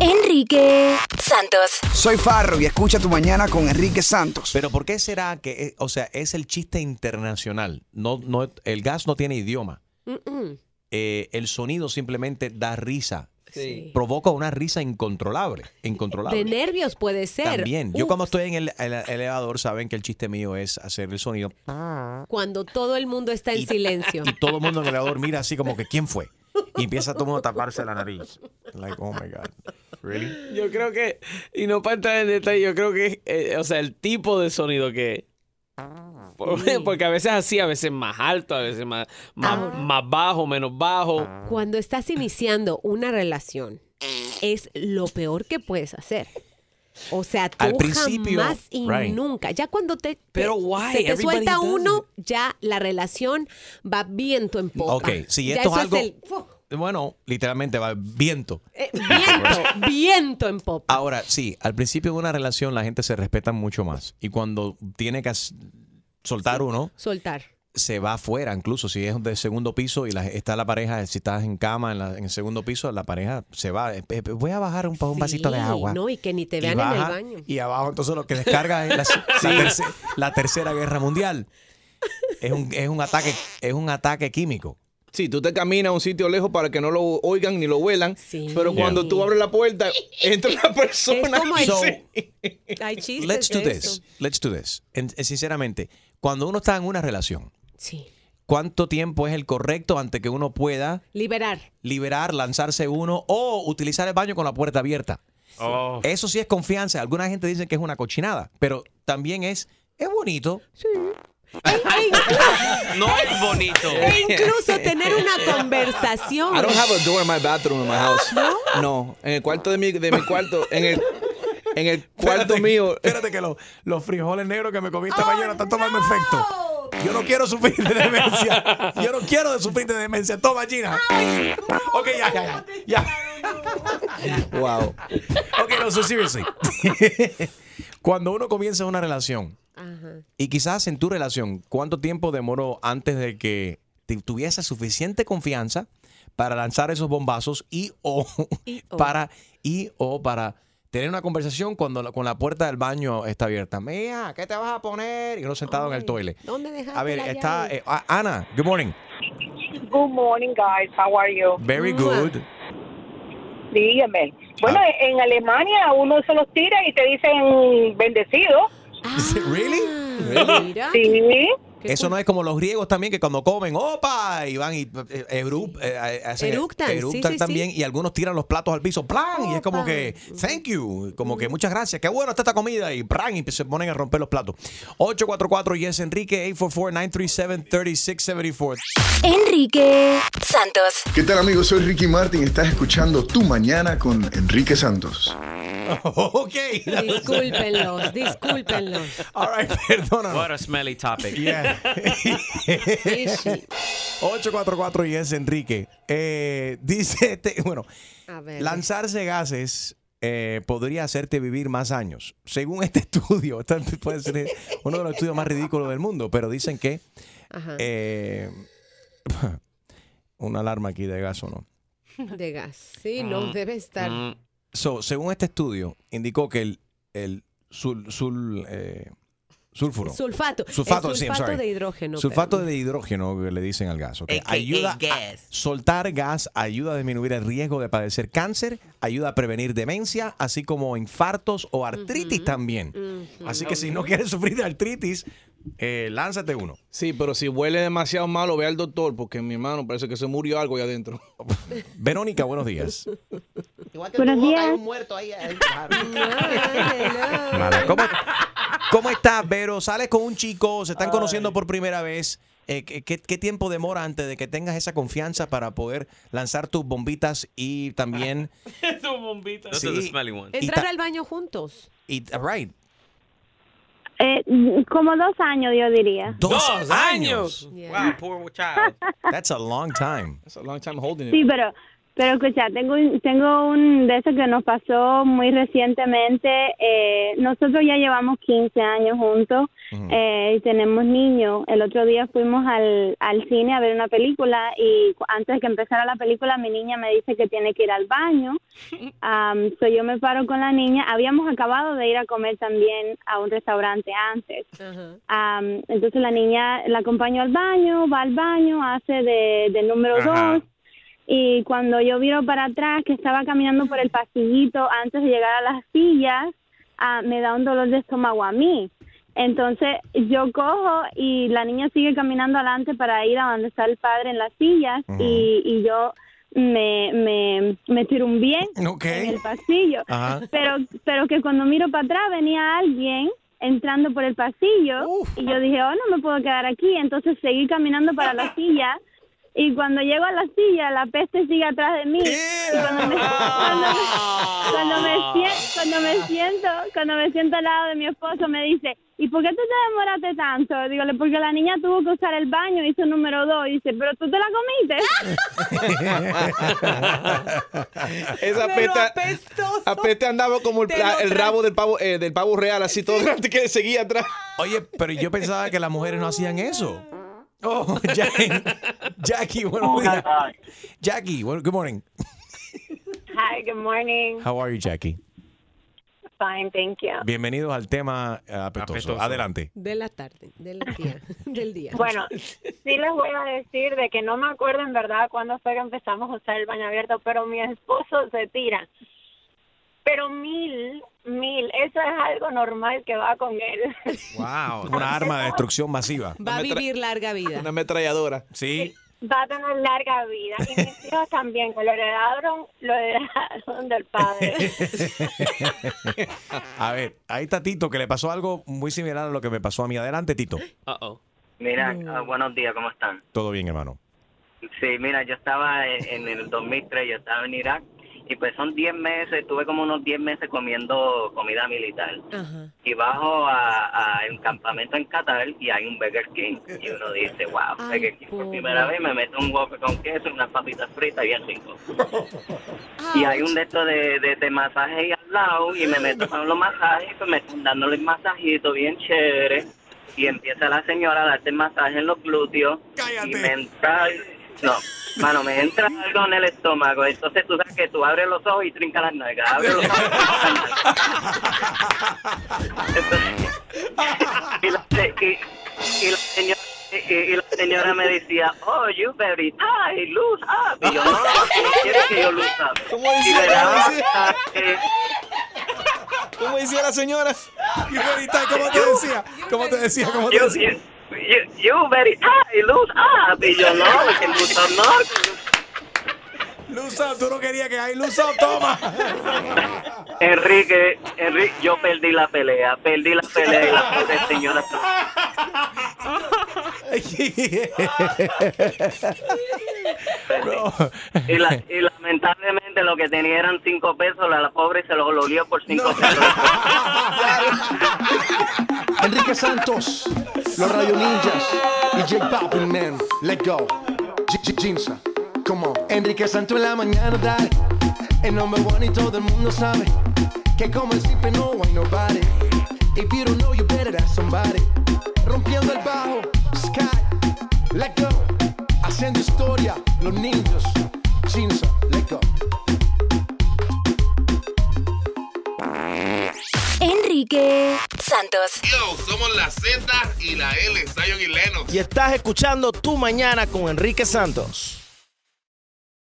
Enrique Santos. Soy Farro y escucha tu mañana con Enrique Santos. Pero ¿por qué será que, eh, o sea, es el chiste internacional? No, no, el gas no tiene idioma. Mm-mm. Eh, el sonido simplemente da risa. Sí. Provoca una risa incontrolable. Incontrolable. De nervios puede ser. También. Yo Ups. cuando estoy en el, el elevador saben que el chiste mío es hacer el sonido Cuando todo el mundo está en silencio. y todo el mundo en el elevador mira así como que ¿quién fue? Y empieza todo el mundo a taparse la nariz. Like, oh my God. Really? Yo creo que, y no para entrar en detalle, yo creo que, eh, o sea, el tipo de sonido que... Por- Porque a veces así, a veces más alto, a veces más, más, más bajo, menos bajo. Cuando estás iniciando una relación, es lo peor que puedes hacer. O sea, tú Al principio, jamás y right. nunca. Ya cuando te, Pero why? se te Everybody suelta uno, ya la relación va viento en popa. Ok, si Ya esto es algo... Bueno, literalmente va viento. eh, viento, viento en popa. Ahora, sí, al principio de una relación la gente se respeta mucho más. Y cuando tiene que soltar uno, Soltar. se va afuera, incluso si es de segundo piso y la- está la pareja, si estás en cama en, la- en el segundo piso, la pareja se va. Eh, eh, Voy a bajar un, un vasito de agua. No, y que ni te vean en el baño. Y abajo, entonces lo que descarga es la, terce- la tercera guerra mundial. Es un, es un ataque, es un ataque químico. Sí, tú te caminas a un sitio lejos para que no lo oigan ni lo huelan, pero cuando tú abres la puerta, entra una persona. Es como el- So, Hay chistes let's do de this. eso. Let's do this. En- en- sinceramente, cuando uno está en una relación, Sí. ¿cuánto tiempo es el correcto antes que uno pueda Liberar. liberar, lanzarse uno o utilizar el baño con la puerta abierta? Eso sí es confianza. Alguna gente dice que es una cochinada, pero también es, es bonito. No es bonito. E incluso tener una conversación. I don't have a door in my bathroom in my house. No, en el cuarto de mi, de mi cuarto, en el, en el cuarto Espérate, mío. Espérate que los, los frijoles negros que me comí esta mañana están tomando efecto. Yo no quiero sufrir de demencia. Yo no quiero sufrir de demencia. Toma, Gina. Ok, ya, ya, ya. ya. Wow. Ok, no, so seriously. Cuando uno comienza una relación, y quizás en tu relación, ¿cuánto tiempo demoró antes de que te tuviese suficiente confianza para lanzar esos bombazos y o, o. para y o para tener una conversación cuando la- con la puerta del baño está abierta? Mía, ¿qué te vas a poner? Y uno sentado en el toilet. ¿Dónde dejaste A ver, la está llave? eh, ah, Ana. Good morning. Good morning, guys. How are you? Very good. Dígame. Bueno, en Alemania uno se los tira y te dicen bendecido. Really? Mira. Sí. Eso no es como los griegos también que cuando comen, opa, y van y eh, eru- eh, eh, hacen- Eructan, sí, eructan sí, también y algunos tiran los platos al piso, plan, y es como que thank you, como que muchas gracias, qué bueno está esta comida y plan y se ponen a romper los platos. 844 yes Enrique 844-937-3674. Enrique Santos. ¿Qué tal amigos? Soy Ricky Martin. Estás escuchando Tu Mañana con Enrique Santos. ok. Discúlpenlos, discúlpenlos. All right, perdónanos. What a smelly topic. Yeah. 844 yes Enrique. Eh, dice este, bueno, A ver. lanzarse gases eh, podría hacerte vivir más años. Según este estudio, este puede ser uno de los estudios más ridículos del mundo, pero dicen que Ajá. eh, una alarma aquí de gas o no. De gas. Sí, no, Mm, debe estar. So, según este estudio, indicó que el, el sul, sul- eh, sulfuro. Sulfato. Sulfato, El sulfato sorry. de hidrógeno. Sulfato de hidrógeno que le dicen al gas. ¿ok? AKA Ayuda a gas. soltar gas, ayuda a disminuir el riesgo de padecer cáncer, ayuda a prevenir demencia, así como infartos o artritis también. Así que si no quieres sufrir de artritis, eh, lánzate uno. Sí, pero si huele demasiado malo, ve al doctor, porque mi hermano parece que se murió algo ahí adentro. Verónica, buenos días. Buenos días. Mala. ¿Cómo, cómo estás, Vero? ¿Sales con un chico? ¿Se están conociendo por primera vez? Eh, ¿qué, qué- qué tiempo demora antes de que tengas esa confianza para poder lanzar tus bombitas y también... Tu bombita. Those Sí. are the smelly ones. Y Entrar al baño juntos. y, right, Eh, como dos años, yo diría. dos, años. Wow, poor child. That's a long time. That's a long time holding Sí, pero, pero escucha, tengo, un- tengo un de esos que nos pasó muy recientemente. Eh, nosotros ya llevamos 15 años juntos eh, y tenemos niños. El otro día fuimos al, al cine a ver una película y antes de que empezara la película mi niña me dice que tiene que ir al baño. Um, so yo me paro con la niña. Habíamos acabado de ir a comer también a un restaurante antes. Am, entonces la niña la acompaño al baño, va al baño, hace de, de número dos. Y cuando yo viro para atrás, que estaba caminando por el pasillito antes de llegar a las sillas, ah, me da un dolor de estómago a mí. Entonces yo cojo y la niña sigue caminando adelante para ir a donde está el padre en las sillas y, y yo me, me, me tiro un bien en el pasillo. Ajá. Pero, pero que cuando miro para atrás venía alguien entrando por el pasillo y yo dije, oh, no me puedo quedar aquí. Entonces seguí caminando para la silla y cuando llego a la silla la peste sigue atrás de mí. Y cuando me, cuando, me- cuando me sien- cuando me siento, cuando me siento al lado de mi esposo me dice, ¿y por qué tú te demoraste tanto? Digo, porque la niña tuvo que usar el baño, hizo número dos. Y dice, ¿pero tú te la comiste? Esa peste, andaba como el, lo el rabo del pavo, eh, del pavo real, así todo grande que seguía atrás. Oye, pero yo pensaba que las mujeres no hacían eso. Oh, Jackie, Jackie buenos días. Jackie, bueno, good morning. Hi, good morning. How are you, Jackie? Fine, thank you. Bienvenidos al tema eh, apestoso. Apestoso. Adelante. De la tarde, del día. del día. Bueno, sí les voy a decir de que no me acuerdo en verdad cuándo fue que empezamos a usar el baño abierto, pero mi esposo se tira. Pero mil, mil, eso es algo normal que va con él. Wow. Una arma de destrucción masiva. Va a vivir larga vida. Una ametralladora. Sí. Va a tener larga vida. Y mis hijos también, que lo heredaron, lo heredaron del padre. A ver, ahí está Tito, que le pasó algo muy similar a lo que me pasó a mí. Adelante, Tito. Mira, ah, buenos días, ¿cómo están? Todo bien, hermano. Sí, mira, yo estaba en, en el 2003, yo estaba en Irak y pues son 10 meses, tuve como unos 10 meses comiendo comida militar. Y bajo a, a el campamento en Qatar y hay un Burger King. Y uno dice, wow, Burger King por primera vez me meto un huevo con queso y unas papitas fritas bien rico. y hay un de estos de, de, de masaje ahí al lado y me meto con los masajes, pues me están dándole un masajito bien chévere. Y empieza la señora a darte masaje en los glúteos. Y me entra no mano me entra algo en el estómago entonces tú sabes que tú abres los ojos y trinca las nalgas abres los ojos y trinca las nalgas. Y, la, y, y la señora y, y la señora me decía, oh, you very tight, lose up. Y yo, no, no quiere que yo lose up. ¿Cómo y decía? me ¿Cómo daba decía? masaje. ¿Cómo decía la señora? Y ahorita, ¿Cómo te decía? ¿Cómo te decía? ¿Cómo te You, decía? You, very tight, lose up. Y yo, no, que lose up no. Luz up, tú no querías que hay luz up, toma. Enrique, Enrique, yo perdí la pelea, perdí la pelea y la pobre señora. Y, la- y lamentablemente lo que tenía eran cinco pesos, la, la pobre se lo olió por cinco pesos. Enrique Santos, los Rayo Ninjas y Jake Pappin, man. Let go. Jinza, come on. Enrique Santos en la mañana, dale. El number one y todo el mundo sabe que como el siempre no hay nobody. If you don't know, you better ask somebody. Rompiendo el bajo, Sky, let go. Haciendo historia, los ninjas. Jinza, let go. Enrique Santos. Yo, somos la Z y la L, Zion y Lennox. Y estás escuchando Tu Mañana con Enrique Santos.